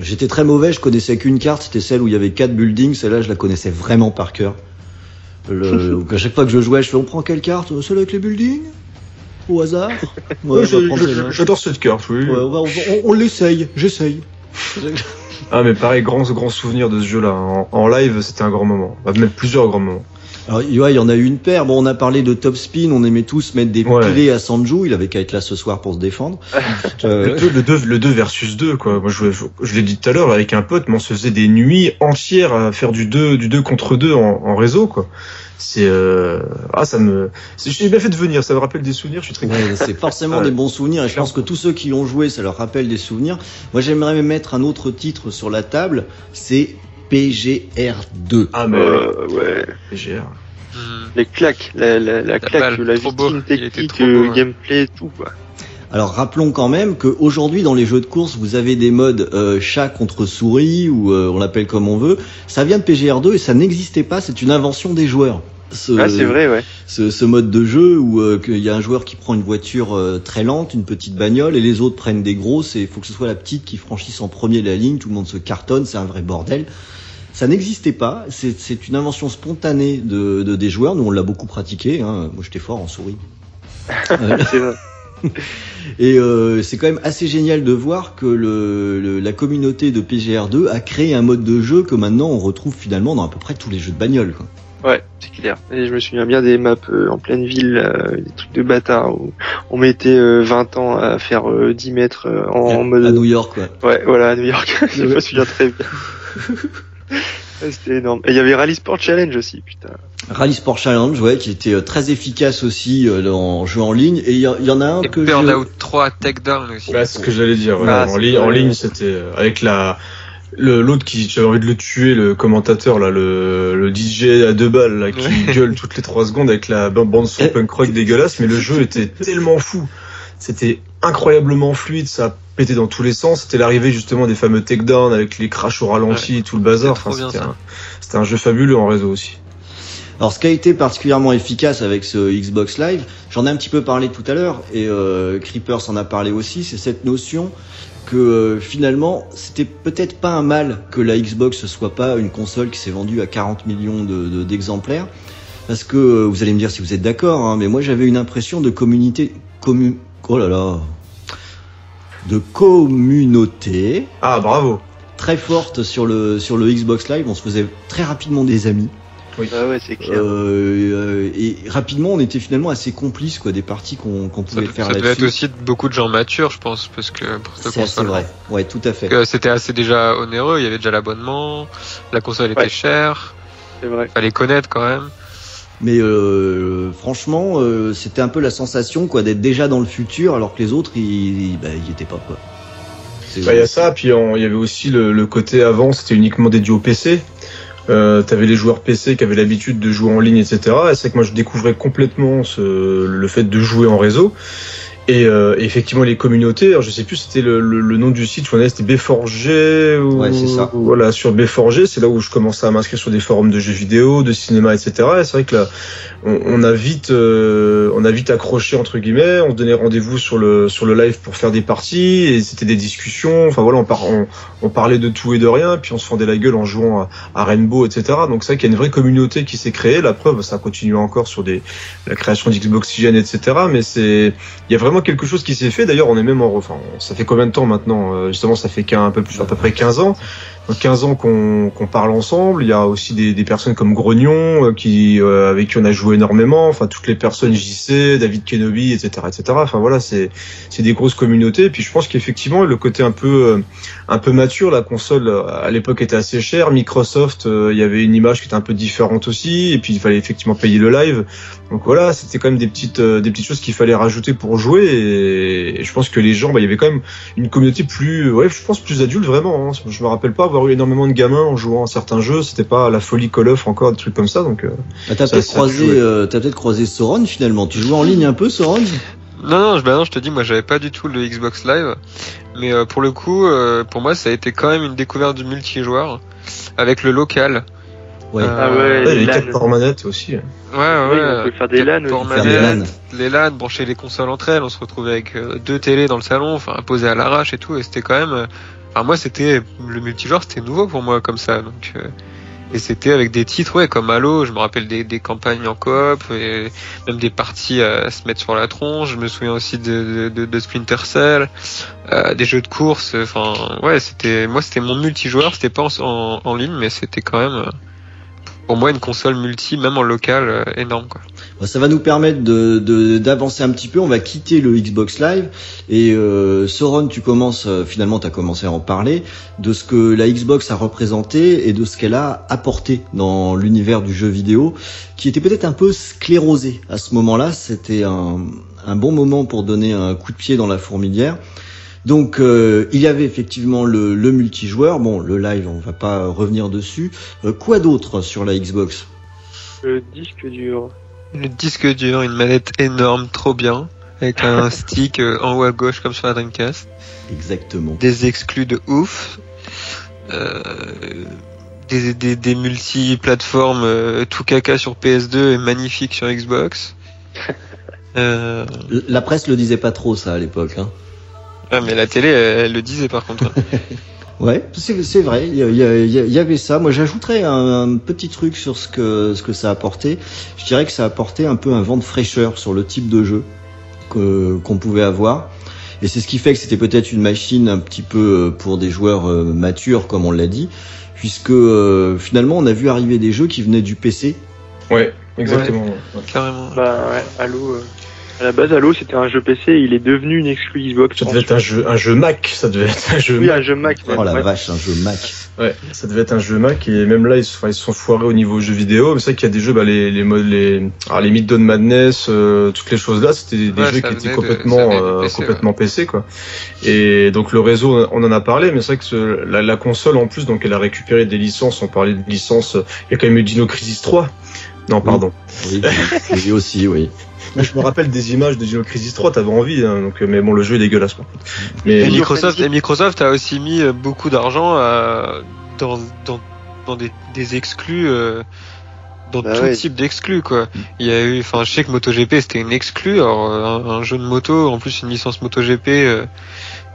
J'étais très mauvais, je connaissais qu'une carte, c'était celle où il y avait quatre buildings, celle-là je la connaissais vraiment par cœur. Le, donc à chaque fois que je jouais, je fais on prend quelle carte? Celle avec les buildings? Au hasard Ouais, celle-là. J'adore cette carte, oui. Ouais, on, va- on va- on- on l'essaye, j'essaye. Ah mais pareil, grand grand souvenir de ce jeu-là. En, en live, c'était un grand moment. Bah, même plusieurs grands moments. Alors, il y en a eu une paire. Bon, on a parlé de Top Spin, on aimait tous mettre des Ouais. pilés à Sanju. Il avait qu'à être là ce soir pour se défendre. Euh, Le 2 le deux versus 2 quoi. Moi je, je, je l'ai dit tout à l'heure avec un pote, mais on se faisait des nuits entières à faire du 2 du 2 contre 2 en, en réseau quoi. C'est euh... ah ça me c'est- j'ai bien fait de venir, ça me rappelle des souvenirs, je suis très Ouais, c'est forcément Ouais. des bons souvenirs et je pense que tous ceux qui l'ont joué, ça leur rappelle des souvenirs. Moi, j'aimerais mettre un autre titre sur la table, c'est PGR2. Ah mais Euh, ouais. PGR. Hmm. Les claques, la, la, la claque, balle, la beau. victime technique, euh, beau, ouais. gameplay, tout. Quoi. Alors rappelons quand même qu'aujourd'hui dans les jeux de course, vous avez des modes euh, chat contre souris ou euh, on l'appelle comme on veut. Ça vient de PGR2 et ça n'existait pas, c'est une invention des joueurs. Ce, Ah, c'est vrai, ouais. ce, ce mode de jeu où euh, qu'il y a un joueur qui prend une voiture euh, très lente, une petite bagnole, et les autres prennent des grosses, et il faut que ce soit la petite qui franchisse en premier la ligne, tout le monde se cartonne, c'est un vrai bordel. Ça n'existait pas, c'est une invention spontanée de, de des joueurs, nous on l'a beaucoup pratiqué, hein. moi j'étais fort en souris. C'est vrai. et euh, c'est quand même assez génial de voir que le, le- la communauté de PGR2 a créé un mode de jeu que maintenant on retrouve finalement dans à peu près tous les jeux de bagnole. Quoi. Ouais, c'est clair. Et je me souviens bien des maps euh, en pleine ville, euh, des trucs de bâtard où on mettait euh, 20 ans à faire euh, 10 mètres en à mode. New York, quoi. Ouais, voilà, à New York. je Ouais. me souviens très bien. Ouais, C'était énorme. Et il y avait Rally Sport Challenge aussi, putain. Rally Sport Challenge, ouais, qui était euh, très efficace aussi euh, en jeu en ligne. Et il y, y en a un Et que. Burnout 3 Takedown aussi. Ouais, c'est ce que j'allais dire. voilà. Ah, en, ligne, en vrai. ligne, c'était euh, avec la le l'autre qui j'avais envie de le tuer, le commentateur là, le, le DJ à deux balles là, qui gueule toutes les trois secondes avec la bande son Eh, punk rock dégueulasse, mais le jeu était tellement fou, c'était incroyablement fluide, ça pétait dans tous les sens. C'était l'arrivée justement des fameux takedowns avec les crashs au ralenti, tout le bazar. Un, c'était un jeu fabuleux en réseau aussi. Alors, ce qui a été particulièrement efficace avec ce Xbox Live, j'en ai un petit peu parlé tout à l'heure, et euh, Creepers en a parlé aussi, c'est cette notion que euh, finalement, c'était peut-être pas un mal que la Xbox ne soit pas une console qui s'est vendue à 40 millions de- de- d'exemplaires, parce que euh, vous allez me dire si vous êtes d'accord, hein, mais moi j'avais une impression de communauté, commu, oh là là, de communauté Ah bravo. très forte sur le sur le Xbox Live. On se faisait très rapidement des amis. Ah ouais, c'est clair. Euh, et rapidement, on était finalement assez complices quoi, des parties qu'on qu'on Ça, pouvait faire ça devait être aussi beaucoup de gens matures, je pense, parce que pour cette C'est vrai. Ouais, tout à fait. C'était assez déjà onéreux, il y avait déjà l'abonnement, la console était Ouais. chère, C'est vrai. fallait connaître quand même. Mais euh, franchement, euh, c'était un peu la sensation quoi d'être déjà dans le futur, alors que les autres, ils, ils, bah, étaient pas quoi. Bah, il y a ça, puis il y avait aussi le, le côté avant, c'était uniquement dédié au PC. Euh, T'avais les joueurs PC qui avaient l'habitude de jouer en ligne, etc. Et c'est que moi je découvrais complètement le fait de jouer en réseau. Et, euh, effectivement les communautés, alors je sais plus c'était le, le, le nom du site, je connais, c'était B4G ou Ouais, c'est ça. voilà sur B4G, c'est là où je commençais à m'inscrire sur des forums de jeux vidéo, de cinéma, etc. Et c'est vrai que là, on, on a vite, euh, on a vite accroché entre guillemets, on se donnait rendez-vous sur le sur le live pour faire des parties et c'était des discussions. Enfin voilà, on, par, on, on parlait de tout et de rien, puis on se fendait la gueule en jouant à, à Rainbow, etc. Donc c'est vrai qu'il y a une vraie communauté qui s'est créée. La preuve, ça continue encore sur des la création d'Xboxygen, etc. Mais c'est il y a vraiment quelque chose qui s'est fait. D'ailleurs, on est même en enfin, ça fait combien de temps maintenant Euh, Justement, ça fait qu'un un peu plus à peu près 15 ans. Donc 15 ans qu'on qu'on parle ensemble. Il y a aussi des, des personnes comme Grognon euh, qui euh, avec qui on a joué énormément. Enfin toutes les personnes JC, David Kenobi, etc., etc. Enfin voilà, c'est des grosses communautés. Et puis je pense qu'effectivement le côté un peu euh, un peu mature, la console euh, à l'époque était assez chère. Microsoft, euh, il y avait une image qui était un peu différente aussi. Et puis il fallait effectivement payer le live. Donc voilà, c'était quand même des petites euh, des petites choses qu'il fallait rajouter pour jouer. Et, et je pense que les gens, bah, il y avait quand même une communauté plus, ouais, je pense plus adulte vraiment. Hein. Je me rappelle pas avoir eu énormément de gamins en jouant à certains jeux. C'était pas la folie Call of encore des trucs comme ça. Donc euh, Ah, t'as Ça, peut-être croisé, euh, t'as peut-être croisé Sauron finalement. Tu jouais en ligne un peu, Sauron Non, non, je, bah non, je te dis, moi j'avais pas du tout le Xbox Live, mais euh, pour le coup, euh, pour moi ça a été quand même une découverte du multijoueur avec le local. Ouais. Euh, Ah ouais, ouais, les quatre ports manettes aussi. Ouais, Oui, ouais. on peut faire des LAN aussi. Faire des manettes, LAN. les LAN, brancher les consoles entre elles, on se retrouvait avec euh, deux télés dans le salon, enfin posées à l'arrache et tout, et c'était quand même. Enfin moi c'était le multijoueur, c'était nouveau pour moi comme ça, donc. euh, et c'était avec des titres, ouais, comme Halo, je me rappelle des, des campagnes en coop, et même des parties à se mettre sur la tronche. Je me souviens aussi de, de, de Splinter Cell, euh, des jeux de course. Enfin, ouais, c'était moi, c'était mon multijoueur. C'était pas en, en, en ligne, mais c'était quand même euh, pour moi une console multi, même en local, euh, énorme. Quoi. Bah, Ça va nous permettre de de- d'avancer un petit peu. On va quitter le Xbox Live et euh, Sauron, tu commences euh, finalement, tu as commencé à en parler de ce que la Xbox a représenté et de ce qu'elle a apporté dans l'univers du jeu vidéo, qui était peut-être un peu sclérosé à ce moment-là. C'était un, un bon moment pour donner un coup de pied dans la fourmilière. Donc euh, il y avait effectivement le, le multijoueur. Bon, le live, on va pas revenir dessus. Euh, quoi d'autre sur la Xbox? Le disque dur. Le disque dur, une manette énorme, trop bien, avec un stick euh, en haut à gauche comme sur la Dreamcast. Exactement. des exclus de ouf, euh, des, des, des multi-plateformes euh, tout caca sur PS2 et magnifique sur Xbox. Euh, La presse le disait pas trop ça à l'époque. Hein. ah, mais la télé, elle, elle le disait par contre. Ouais, c'est vrai. Il y, avait ça. Moi, j'ajouterais un, un petit truc sur ce que ce que ça a apporté. Je dirais que ça a apporté un peu un vent de fraîcheur sur le type de jeu qu'on pouvait avoir. Et c'est ce qui fait que c'était peut-être une machine un petit peu euh, pour des joueurs euh, matures, comme on l'a dit, puisque euh, finalement on a vu arriver des jeux qui venaient du PC. Ouais, exactement. Ouais. Carrément. Bah ouais, Halo. euh, À la base, Halo, c'était un jeu PC, il est devenu une exclu Xbox. Ça devait être un jeu, un jeu Mac, ça devait être un jeu Oui, Mac. un jeu Mac. Oh la ouais. vache, un jeu Mac. Ouais, ça devait être un jeu Mac et même là ils se, enfin, ils se sont foirés au niveau jeux vidéo. Mais c'est vrai qu'il y a des jeux, bah, les les modes, les, alors, les Middawn Madness, euh, toutes les choses là, c'était des, des Ouais, jeux qui étaient complètement, de euh, PC, complètement PC quoi. Et donc le réseau, on en a parlé, mais c'est vrai que ce- la, la console en plus, donc elle a récupéré des licences. On parlait de licences. Il y a quand même eu Dino Crisis 3. Non, pardon. Oui, oui aussi, oui. Moi, je me rappelle des images de Dino Crisis 3. T'avais envie, hein, donc mais bon, le jeu est dégueulasse. Mais Et Microsoft, et Microsoft a aussi mis euh, beaucoup d'argent euh, dans, dans, dans des, des exclus, euh, dans Bah tout ouais. type d'exclus quoi. Il y a eu, enfin, je sais que MotoGP c'était une exclue, alors euh, un, un jeu de moto, en plus une licence MotoGP euh,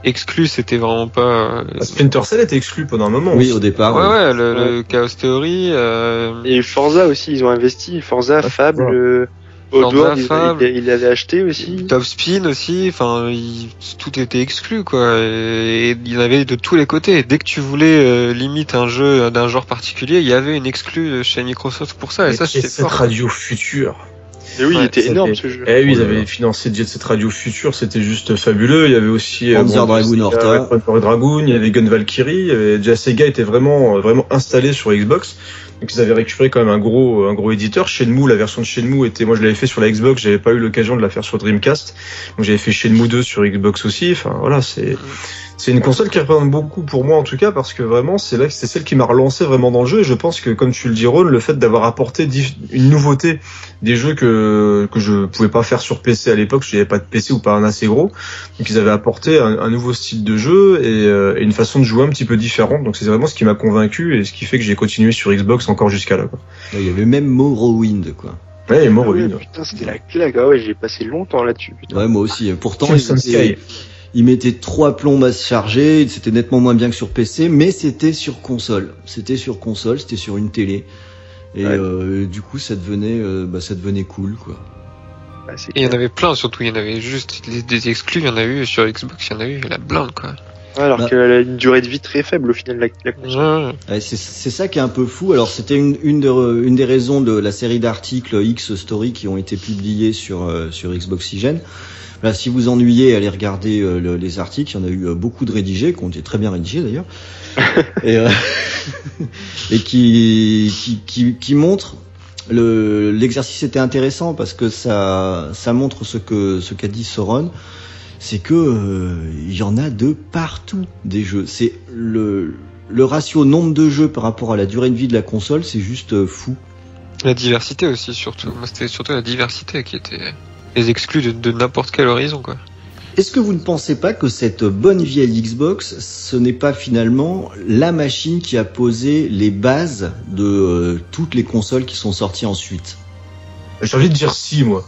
exclue, c'était vraiment pas. euh, Ah, Splinter Cell était exclu pendant un moment. Oui, aussi. au départ. ouais ouais, le, le Chaos Theory. Euh, Et Forza aussi, ils ont investi. Forza, Ah, Fable, Euh, Oddworld, il- il, il avait acheté aussi. Top Spin aussi, enfin, il- tout était exclu quoi. Et il y en avait de tous les côtés. Dès que tu voulais euh, limite un jeu d'un genre particulier, il y avait une exclue chez Microsoft pour ça. Et, Et ça, c'était cette fort. radio future. Et oui, il Ouais, était ça énorme ce jeu. Eh oui, ils avaient financé Jet Set Radio Future, c'était juste fabuleux. Il y avait aussi Panzer bon, Dragoon il Dragoon, il y avait Gun Valkyrie. il y avait- Déjà Sega était vraiment vraiment installé sur Xbox. Donc ils avaient récupéré quand même un gros un gros éditeur. Shenmue, la version de Shenmue était, moi je l'avais fait sur la Xbox, j'avais pas eu l'occasion de la faire sur Dreamcast. Donc j'avais fait Shenmue 2 sur Xbox aussi. Enfin voilà, c'est c'est une console qui représente beaucoup pour moi en tout cas parce que vraiment c'est là que c'est celle qui m'a relancé vraiment dans le jeu et je pense que comme tu le dis Ron, le fait d'avoir apporté une nouveauté des jeux que que je pouvais pas faire sur PC à l'époque, je n'avais pas de PC ou pas un assez gros. Donc ils avaient apporté un, un nouveau style de jeu et, euh, et une façon de jouer un petit peu différente. Donc c'est vraiment ce qui m'a convaincu et ce qui fait que j'ai continué sur Xbox encore jusqu'à là. Quoi. Il y avait même Morrowind, quoi. Ouais, et Ah ouais, Morrowind. putain, c'était la claque. Ah ouais, j'ai passé longtemps là-dessus. putain. Ouais, moi aussi. Pourtant, Crimson il, mettait trois plombes à se charger. C'était nettement moins bien que sur PC, mais c'était sur console. C'était sur console, c'était sur une télé. Et Ouais. euh, du coup, ça devenait, euh, bah, ça devenait cool, quoi. Ah, c'est Et il y en avait plein, surtout il y en avait juste des, des exclus, il y en a eu sur Xbox, il y en a eu la blinde quoi. Alors Bah. qu'elle a une durée de vie très faible au final. La, la console. Ouais. C'est c'est ça qui est un peu fou. Alors c'était une, une, de- une des raisons de la série d'articles X Story qui ont été publiés sur euh, sur Xboxygen. Là, si vous ennuyez, allez regarder euh, le- les articles. Il y en a eu euh, beaucoup de rédigés, qui ont été très bien rédigés d'ailleurs, et, euh, et qui, qui qui qui montrent le l'exercice était intéressant parce que ça ça montre ce que ce qu'a dit Soron c'est que euh, il y en a de partout des jeux. C'est le le ratio nombre de jeux par rapport à la durée de vie de la console, c'est juste euh, fou. La diversité aussi surtout. Moi c'était surtout la diversité qui était les exclus de, de n'importe quel horizon quoi. Est-ce que vous ne pensez pas que cette bonne vieille Xbox, ce n'est pas finalement la machine qui a posé les bases de euh, toutes les consoles qui sont sorties ensuite? J'ai envie de dire si moi.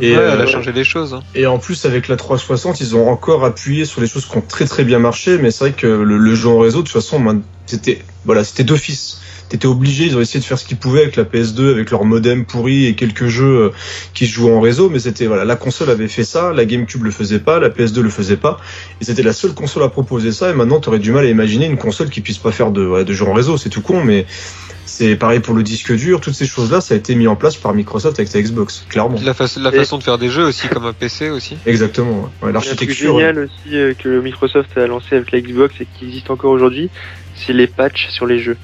Et, ouais, euh, elle a changé les choses. Hein. Et en plus, avec la 360, ils ont encore appuyé sur les choses qui ont très très bien marché. Mais c'est vrai que le, le jeu en réseau, de toute façon, c'était voilà, c'était d'office. T'étais obligé. Ils ont essayé de faire ce qu'ils pouvaient avec la PS2, avec leur modem pourri et quelques jeux euh, qui se jouaient en réseau. Mais c'était voilà, la console avait fait ça, la GameCube le faisait pas, la PS2 le faisait pas. Et c'était la seule console à proposer ça. Et maintenant, t'aurais du mal à imaginer une console qui puisse pas faire de, voilà, de jeux en réseau. C'est tout con, mais c'est pareil pour le disque dur. Toutes ces choses-là, ça a été mis en place par Microsoft avec sa Xbox, clairement. La, fa- la Et- façon de faire des jeux aussi comme un PC aussi. Exactement. ouais. Ouais, L'architecture. génial aussi euh, que Microsoft a lancé avec la Xbox et qui existe encore aujourd'hui, c'est les patchs sur les jeux.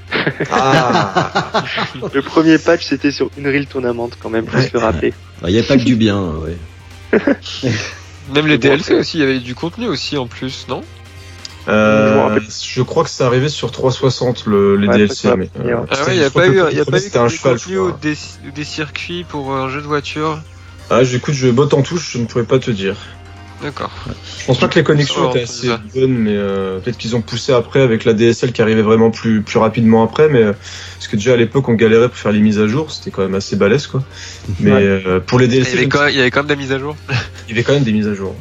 Ah. Le premier patch c'était sur Unreal Tournament quand même, faut se le rappeler. Il n'y a pas que du bien, ouais. Même les DLC aussi, il y avait du contenu aussi en plus, non? Euh, Je crois que c'est arrivé sur 360 le, les Ouais, DLC. mais, venir. Ah ouais, il y a pas eu, y a pas eu c'était un cheval. ou des, ou des circuits pour un jeu de voiture. Ah, j'écoute, je botte en touche, je ne pourrais pas te dire. D'accord. Je pense pas que les connexions étaient assez bonnes, mais euh, peut-être qu'ils ont poussé après avec la DSL qui arrivait vraiment plus plus rapidement après. Mais euh, parce que déjà à l'époque on galérait pour faire les mises à jour, c'était quand même assez balèze quoi. Mais Ouais. euh, pour les Il y, DLC, avait quand il y avait quand même de la mise à jour. il y avait quand même des mises à jour.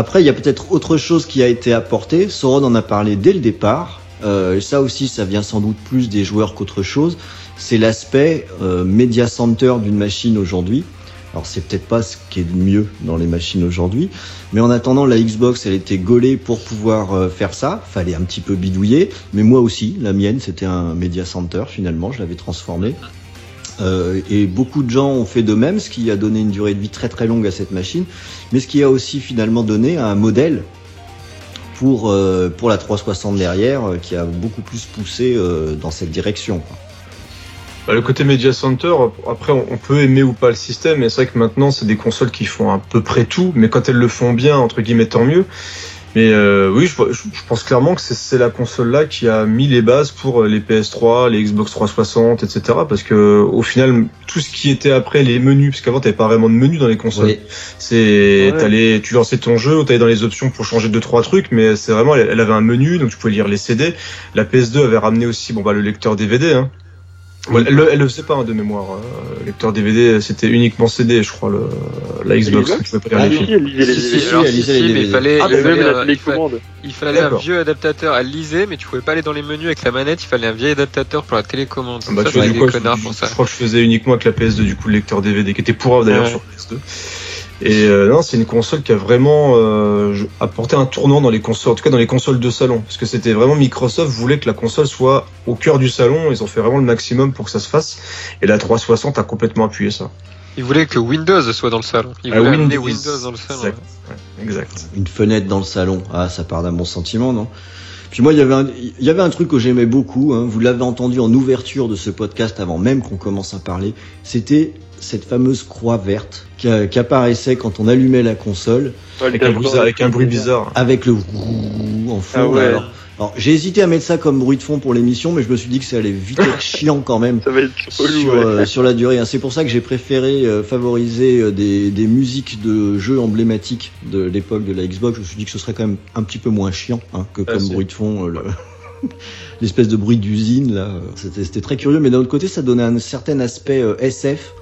Après, il y a peut-être autre chose qui a été apporté. Sauron en a parlé dès le départ. Euh, ça aussi, ça vient sans doute plus des joueurs qu'autre chose. C'est l'aspect euh, media center d'une machine aujourd'hui. Alors c'est peut-être pas ce qui est de mieux dans les machines aujourd'hui, mais en attendant la Xbox, elle était gaulée pour pouvoir euh, faire ça. Fallait un petit peu bidouiller, mais moi aussi, la mienne, c'était un media center finalement. Je l'avais transformé. Euh, et beaucoup de gens ont fait de même, ce qui a donné une durée de vie très très longue à cette machine, mais ce qui a aussi finalement donné un modèle pour, euh, pour la 360 derrière, euh, qui a beaucoup plus poussé dans cette direction. Bah, le côté Media Center, après, on on peut aimer ou pas le système, mais c'est vrai que maintenant, c'est des consoles qui font à peu près tout, mais quand elles le font bien, entre guillemets, tant mieux. Mais euh, oui, je, je- je pense clairement que c'est- c'est la console-là qui a mis les bases pour les PS3, les Xbox 360, etc. Parce que au final, tout ce qui était après les menus, parce qu'avant, t'avais pas vraiment de menus dans les consoles. Oui. C'est, Ouais. t'allais, tu lançais ton jeu, t'allais dans les options pour changer deux trois trucs, mais c'est vraiment, elle, elle avait un menu, donc tu pouvais lire les CD. La PS2 avait ramené aussi, bon bah le lecteur DVD. Hein. Elle, le- elle le faisait pas hein, de mémoire. hein. Le lecteur DVD, c'était uniquement CD, je crois, le, la Xbox. Xbox Tu pouvais pas lire Ah, les oui. films. Si, elle lisait les- Si, si, alors, elle lisait les mais il DVD. fallait, Ah, il mais fallait, euh, il il un vieux adaptateur. Elle lisait, mais tu pouvais pas aller dans les menus avec la manette. Il fallait un vieil adaptateur pour la télécommande. Bah, ça, tu vois, du coup, je- pour ça. je crois que je faisais uniquement avec la PS2, du coup, le lecteur DVD, qui était pourrave d'ailleurs Ouais. sur PS2. Et euh, non, c'est une console qui a vraiment euh, apporté un tournant dans les consoles, en tout cas dans les consoles de salon, parce que c'était vraiment Microsoft voulait que la console soit au cœur du salon. Ils ont fait vraiment le maximum pour que ça se fasse. Et la 360 a complètement appuyé ça. Il voulait que Windows soit dans le salon. Il Ah, voulait amener Windows, Windows dans le salon. Exact. Ouais, exact. Une fenêtre dans le salon. Ah, ça part d'un bon sentiment, non? Puis moi, il y avait un, il y avait un truc que j'aimais beaucoup. Hein. Vous l'avez entendu en ouverture de ce podcast avant même qu'on commence à parler. C'était cette fameuse croix verte qui, a- qui apparaissait quand on allumait la console Avec un, bruit, avec un bruit bizarre. avec le en fond. Ah ouais. Alors, alors, j'ai hésité à mettre ça comme bruit de fond pour l'émission, mais je me suis dit que ça allait vite être chiant quand même. Ça va être relou, sur, ouais. euh, sur la durée. hein. C'est pour ça que j'ai préféré euh, favoriser euh, des, des musiques de jeux emblématiques de l'époque de la Xbox. Je me suis dit que ce serait quand même un petit peu moins chiant hein, que Ah, comme bruit de fond. euh, le- L'espèce de bruit d'usine là, euh, c'était c'était très curieux, mais d'un autre côté, ça donnait un certain aspect euh, SF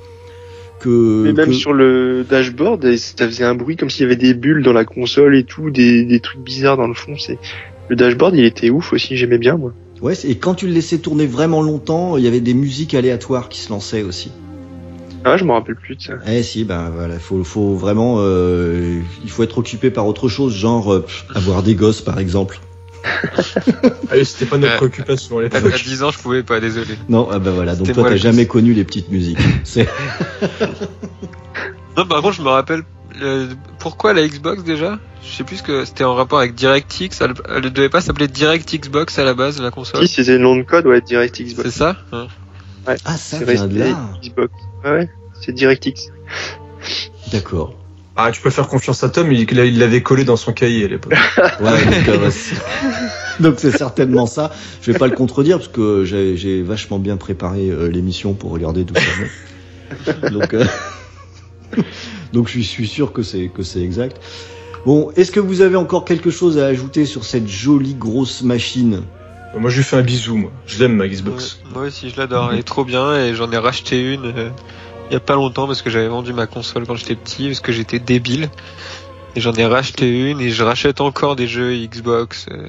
que, Mais même que- sur le dashboard, ça faisait un bruit comme s'il y avait des bulles dans la console et tout, des, des trucs bizarres dans le fond. C'est le dashboard, il était ouf aussi, j'aimais bien moi. ouais, et quand tu le laissais tourner vraiment longtemps, il y avait des musiques aléatoires qui se lançaient aussi. Ah, je me rappelle plus de ça. Eh si, ben voilà, faut, faut vraiment, euh, il faut être occupé par autre chose, genre euh, avoir des gosses par exemple. Ah oui, c'était pas notre Ouais. préoccupation à À, à l'époque. 10 ans, je pouvais pas, désolé. Non, ah ben voilà, donc toi t'as jamais connu les petites musiques. C'est Non, par contre, je me rappelle euh, pourquoi la Xbox déjà? Je sais plus ce que c'était en rapport avec DirectX. Elle, elle devait pas s'appeler Direct Xbox à la base, la console? Si, c'était le nom de code, ouais, Direct Xbox. C'est ça? Hein ah ça C'est vient de là. Xbox. Ouais, ouais, c'est DirectX. D'accord. Ah, tu peux faire confiance à Tom, il l'avait collé dans son cahier à l'époque. Ouais, donc euh, c'est- donc c'est certainement ça. Je vais pas le contredire parce que j'ai vachement bien préparé euh, l'émission pour regarder d'où ça. Donc euh, donc je suis- sûr que c'est que c'est exact. Bon, est-ce que vous avez encore quelque chose à ajouter sur cette jolie grosse machine? Moi, je lui fais un bisou, moi. Je l'aime, ma Xbox. Ouais, Moi aussi, je l'adore. Elle est trop bien et j'en ai racheté une euh, il y a pas longtemps parce que j'avais vendu ma console quand j'étais petit parce que j'étais débile. Et j'en ai racheté une et je rachète encore des jeux Xbox. Euh,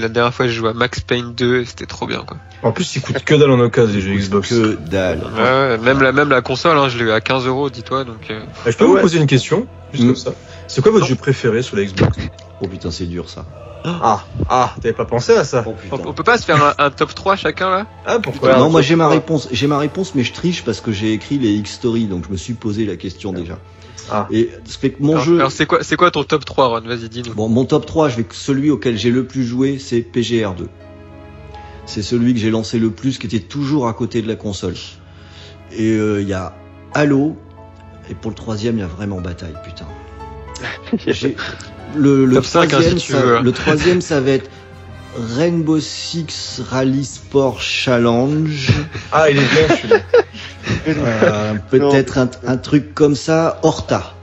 La dernière fois, j'ai joué à Max Payne 2 et c'était trop bien, quoi. En plus, il coûte que dalle en occasion, les jeux Xbox. Que dalle. Ouais, ouais, même la, même la console, hein, je l'ai eu à 15 euros, dis-toi, donc, euh, Ah, je peux Ah vous ouais. poser une question, juste Mm. comme ça. C'est quoi votre Non. jeu préféré sur la Xbox? Oh putain, c'est dur ça. Ah, ah, t'avais pas pensé à ça Oh on, peut pas se faire un, un top 3 chacun, là? Ah, pourquoi non, moi j'ai ma réponse. J'ai ma réponse, mais je triche parce que j'ai écrit les X-Story, donc je me suis posé la question déjà. Ah. Et ça fait que mon alors, jeu. alors, c'est quoi, c'est quoi ton top 3, Ron? Vas-y, dis-nous. Bon, mon top 3, je vais celui auquel j'ai le plus joué, c'est PGR2. C'est celui que j'ai lancé le plus, qui était toujours à côté de la console. Et euh, il y a Halo, et pour le troisième, il y a vraiment bataille, putain. Le, hein, troisième, si ça, le troisième, ça va être Rainbow Six Rally Sport Challenge. Ah, il est bien celui-là. Euh, Peut-être un, un truc comme ça, Horta.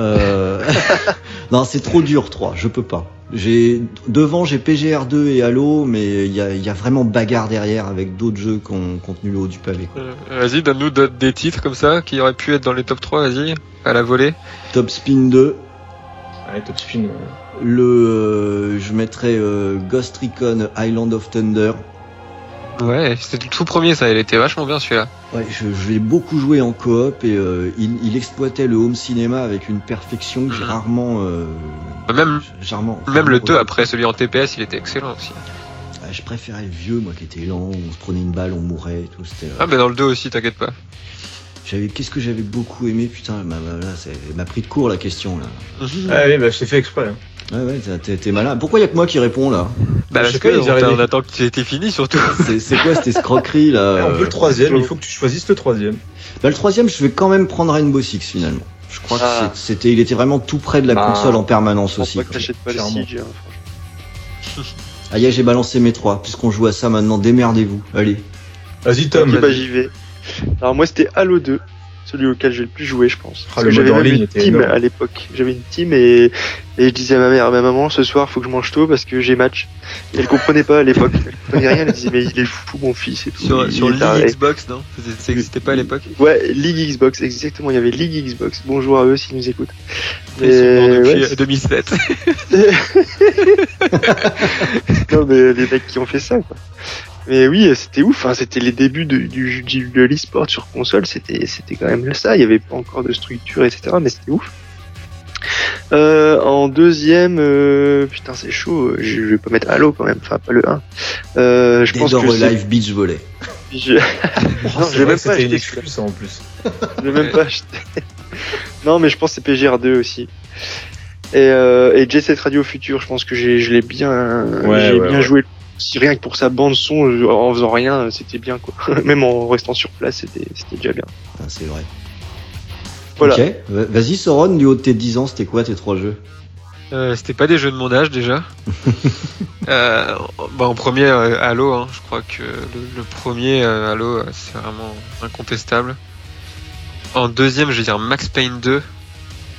Euh... non, c'est trop dur 3, je peux pas. J'ai devant j'ai PGR2 et Halo, mais il y a, il y a vraiment bagarre derrière avec d'autres jeux qui ont contenu le haut du pavé. Euh, vas-y, donne-nous des titres comme ça qui auraient pu être dans les top 3, vas-y, à la volée. Top Spin 2, Allez, Top Spin. euh, le euh, je mettrais euh, Ghost Recon Island of Thunder. Ouais, c'était le tout premier, ça, il était vachement bien celui-là. Ouais, je, je l'ai beaucoup joué en coop et euh, il, il exploitait le home cinéma avec une perfection que j'ai Mhm. rarement, euh, Même, j'ai rarement, même le rarement 2 retrouvée. après, celui en TPS, il était excellent aussi. Ah, je préférais le vieux, moi, qui était lent, on se prenait une balle, on mourait et tout. C'était. euh, Ah, mais dans le 2 aussi, t'inquiète pas. J'avais, qu'est-ce que j'avais beaucoup aimé, putain, m'a, là, m'a pris de court la question là. Ah oui, bah, je t'ai fait exprès. hein. Ouais, ouais, t'es- malin. Pourquoi y a que moi qui réponds là Bah, Je parce sais que on, on attend que tu aies fini surtout. c'est, c'est quoi cette escroquerie là Ah, on euh, veut le troisième, il faut que tu choisisses le troisième. Bah, le troisième, je vais quand même prendre Rainbow Six finalement. Je crois que Ah. c'est- c'était, il était vraiment tout près de la Ah. console en permanence aussi. pas que pas le Clairement. Siege. hein, franchement. Ah, y a, j'ai balancé mes trois. Puisqu'on joue à ça maintenant, démerdez-vous. Allez. Vas-y, Tom. Ok, bah j'y vais. Alors moi c'était Halo 2, celui auquel j'ai le plus joué je pense. Ah, j'avais en même ligne une team énorme. à l'époque. J'avais une team et, et je disais à ma mère, à ma maman, ce soir faut que je mange tôt parce que j'ai match. Et elle comprenait pas à l'époque. Elle comprenait rien, elle disait mais il est fou mon fils et tout. Sur, Il sur League. Xbox, non? C'était- Ça existait pas à l'époque? Ouais, League Xbox, exactement, il y avait League Xbox. Bonjour à eux s'ils nous écoutent. Ils sont morts Mais, depuis ouais, 2007. non, mais les mecs qui ont fait ça, quoi. Mais oui, c'était ouf. Hein, c'était les débuts de, du, du- de l'e-sport sur console. C'était, c'était quand même ça. Il y avait pas encore de structure, etc. Mais c'était ouf. Euh, en deuxième, euh, putain, c'est chaud. Je, je vais pas mettre Halo quand même. Enfin, pas le 1. Euh, je Dead pense or que c'est- Alive Beach Volley. je, Oh, Non, je vais même pas acheter excuse, en plus. je l'ai même pas acheté. non, mais je pense que c'est PGR2 aussi. Et, euh, et Jet Set Radio Future, je pense que j'ai, je l'ai bien, Ouais, j'ai ouais, bien ouais. joué. Si rien que pour sa bande son, euh, en faisant rien, c'était bien quoi. Même en restant sur place, c'était, c'était déjà bien. Ah, c'est vrai. Voilà. Ok. Va- Vas-y, Soron, du haut de tes 10 ans, c'était quoi tes trois jeux? Euh, C'était pas des jeux de mon âge déjà. euh, bah, en premier, euh, Halo, hein, je crois que le, le premier euh, Halo, euh, c'est vraiment incontestable. En deuxième, je vais dire Max Payne 2,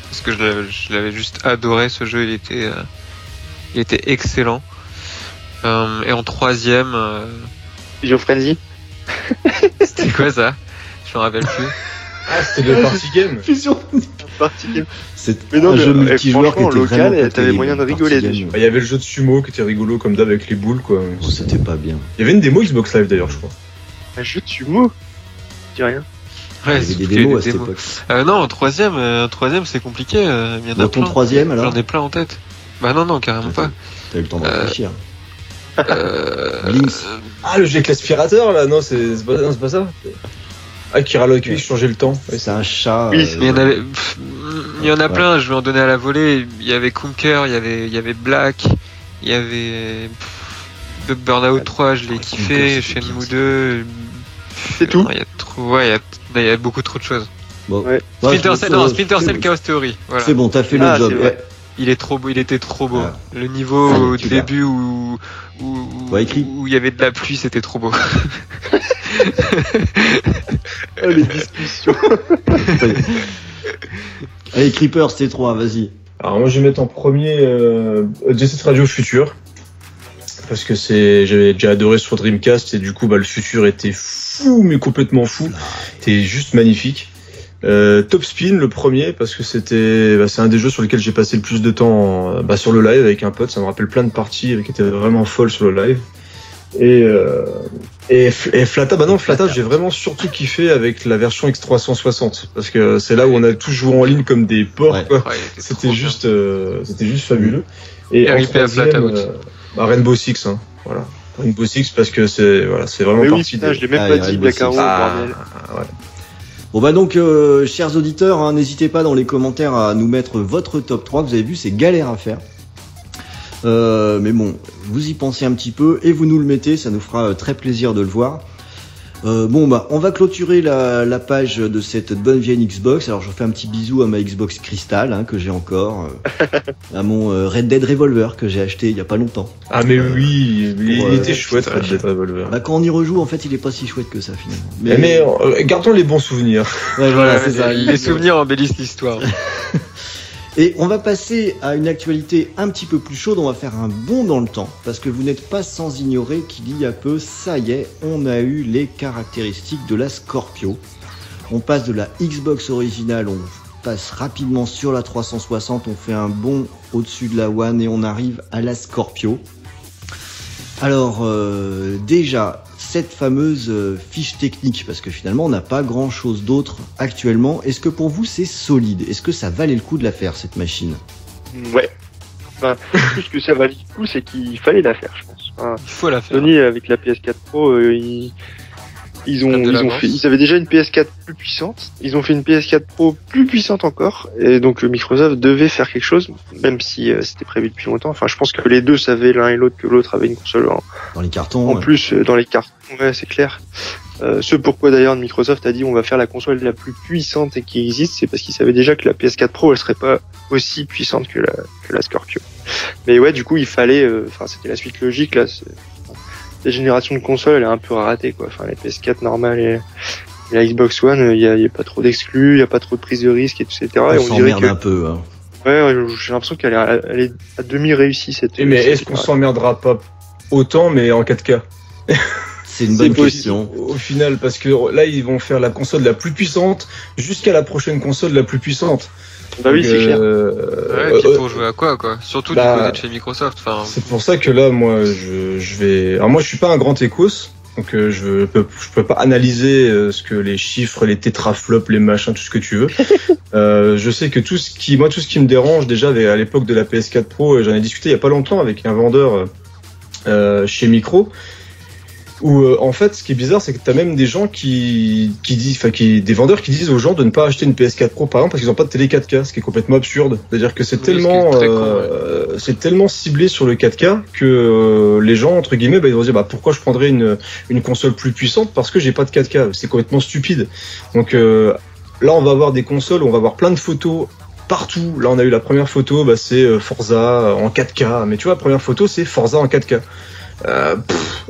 parce que je l'avais- je l'avais juste adoré ce jeu, il était, euh, il était excellent. Euh, et en troisième, euh, Video Frenzy. c'était quoi ça? Je me rappelle plus. Ah, c'était le party game. Fusion Party game. C'est Mais non, un jeu euh, multijoueur qui était local, t'avais moyen de rigoler dessus. Bah, Il y avait le jeu de sumo qui était rigolo comme d'hab avec les boules quoi. Oh, C'était pas bien. Il y avait une démo Xbox Live d'ailleurs je crois. Un jeu de sumo? Dis rien. Il y Ouais, avait c'est- des démos à cette démos. époque. Euh, non, en troisième, euh, troisième c'est compliqué. euh, il y en a Dans ton plein. troisième alors? J'en ai plein en tête. Bah non, non, carrément pas. T'as eu le temps de réfléchir. Euh, Blinks. Ah le avec l'aspirateur là non c'est pas, non, c'est pas ça. Ah qui râle avec lui, changeait le temps. Ouais, C'est un chat. Oui, euh, il y en avait, pff, il y en a Ouais. plein. Je vais en donner à la volée. Il y avait Conquer, il y avait, il y avait Black, il y avait pff, Bug Burnout 3, je l'ai kiffé. Shenmue bien, ça. 2. C'est tout Non, Il y a trop, ouais, il y a, il y a beaucoup trop de choses. Bon. Ouais. Splinter Cell, non, Splinter Cell Chaos Theory. Voilà. C'est bon, t'as fait Ah, le job. Il est trop beau, il était trop beau. Ah. Le niveau Allez, au début où, où, Ouais, où il y avait de la pluie, c'était trop beau. Oh, les discussions. Allez, Creeper, c'était 3, vas-y. Alors moi je vais mettre en premier euh, Jet Set Radio Future parce que c'est j'avais déjà adoré sur Dreamcast et du coup bah le futur était fou mais complètement fou. C'était juste magnifique. Euh, Top Spin le premier parce que c'était bah, c'est un des jeux sur lesquels j'ai passé le plus de temps euh, bah, sur le live avec un pote. Ça me rappelle plein de parties qui étaient vraiment folles sur le live. Et euh, et, et Flata, bah non, Flata, j'ai vraiment surtout kiffé avec la version X360 parce que c'est là où on a tous joué en ligne comme des porcs. Ouais. quoi. Ouais, C'était juste, euh, c'était juste fabuleux. Et Et en RIP à troisième, euh, bah, Rainbow Six, hein, voilà. Rainbow Six parce que c'est, voilà, c'est vraiment Mais oui, parti putain, de- je l'ai même Ah, pas dit, Black Arrow. Ah, ouais. Bon bah donc, euh, chers auditeurs, hein, n'hésitez pas dans les commentaires à nous mettre votre top 3. Vous avez vu, c'est galère à faire. Euh, mais bon, vous y pensez un petit peu et vous nous le mettez, ça nous fera euh, très plaisir de le voir. Euh, bon bah, on va clôturer la, la page de cette bonne vieille Xbox. Alors je fais un petit bisou à ma Xbox Crystal hein, que j'ai encore, euh, à mon euh, Red Dead Revolver que j'ai acheté il y a pas longtemps. Ah, mais oui, il, pour, il euh, était chouette, Red Dead Revolver. Bah, quand on y rejoue, en fait, il est pas si chouette que ça finalement. Mais, mais, euh, gardons les bons souvenirs. ouais, voilà, Ouais, c'est ça. les, les souvenirs embellissent l'histoire. Et on va passer à une actualité un petit peu plus chaude, on va faire un bond dans le temps, parce que vous n'êtes pas sans ignorer qu'il y a peu, ça y est, on a eu les caractéristiques de la Scorpio. On passe de la Xbox originale, on passe rapidement sur la 360, on fait un bond au-dessus de la One et on arrive à la Scorpio. Alors euh, déjà, cette fameuse euh, fiche technique, parce que finalement on n'a pas grand-chose d'autre actuellement, est-ce que pour vous c'est solide? Est-ce que ça valait le coup de la faire cette machine? Ouais. Enfin, ce que ça valait le coup, c'est qu'il fallait la faire, je pense. Enfin, Il faut la faire. Sony avec la PS4 Pro, euh, ils ont, ils ont fait, ils avaient déjà une PS4 plus puissante. Ils ont fait une PS4 Pro plus puissante encore, et donc euh, Microsoft devait faire quelque chose, même si euh, c'était prévu depuis longtemps. Enfin, je pense que les deux savaient l'un et l'autre que l'autre avait une console en, Dans les cartons. en ouais. plus euh, dans les cartes. Ouais, c'est clair. Euh, ce pourquoi d'ailleurs Microsoft a dit on va faire la console la plus puissante et qui existe, c'est parce qu'ils savaient déjà que la PS4 Pro elle serait pas aussi puissante que la, que la Scorpio. Mais ouais, du coup il fallait, euh, enfin c'était la suite logique là. La génération de consoles elle est un peu ratée quoi. Enfin les PS4 normales et, et la Xbox One, il y a, y a pas trop d'exclus, il y a pas trop de prise de risque et etc. On et on dirait s'emmerde que un peu. hein. ouais, ouais, j'ai l'impression qu'elle est, elle est à demi réussie cette. Eh, mais est-ce qu'on s'emmerdera pas autant, mais en 4K C'est une bonne question. au au final Parce que là, ils vont faire la console la plus puissante jusqu'à la prochaine console la plus puissante. Bah oui, c'est clair. euh, Ouais, et puis euh, pour jouer à quoi, quoi? Surtout bah, du côté de chez Microsoft. C'est pour ça que là, moi, je, je vais. Alors moi, je suis pas un grand écos, donc euh, je peux, je peux pas analyser euh, ce que les chiffres, les tétraflops, les machins, tout ce que tu veux. euh, je sais que tout ce qui, moi, tout ce qui me dérange déjà à l'époque de la PS4 Pro, j'en ai discuté il y a pas longtemps avec un vendeur chez Micro. Où euh, en fait, ce qui est bizarre, c'est que t'as même des gens qui, qui disent, enfin, qui, des vendeurs qui disent aux gens de ne pas acheter une PS4 Pro par exemple parce qu'ils n'ont pas de télé 4K, ce qui est complètement absurde. C'est-à-dire que c'est Oui, ce qui est tellement, euh, c'est tellement ciblé sur le 4K que euh, les gens entre guillemets, bah, ils vont se dire, bah pourquoi je prendrais une une console plus puissante parce que j'ai pas de 4K. C'est complètement stupide. Donc là, on va avoir des consoles, où on va avoir plein de photos partout. Là, on a eu la première photo, bah, c'est Forza en 4K. Mais tu vois, la première photo, c'est Forza en 4K. Euh,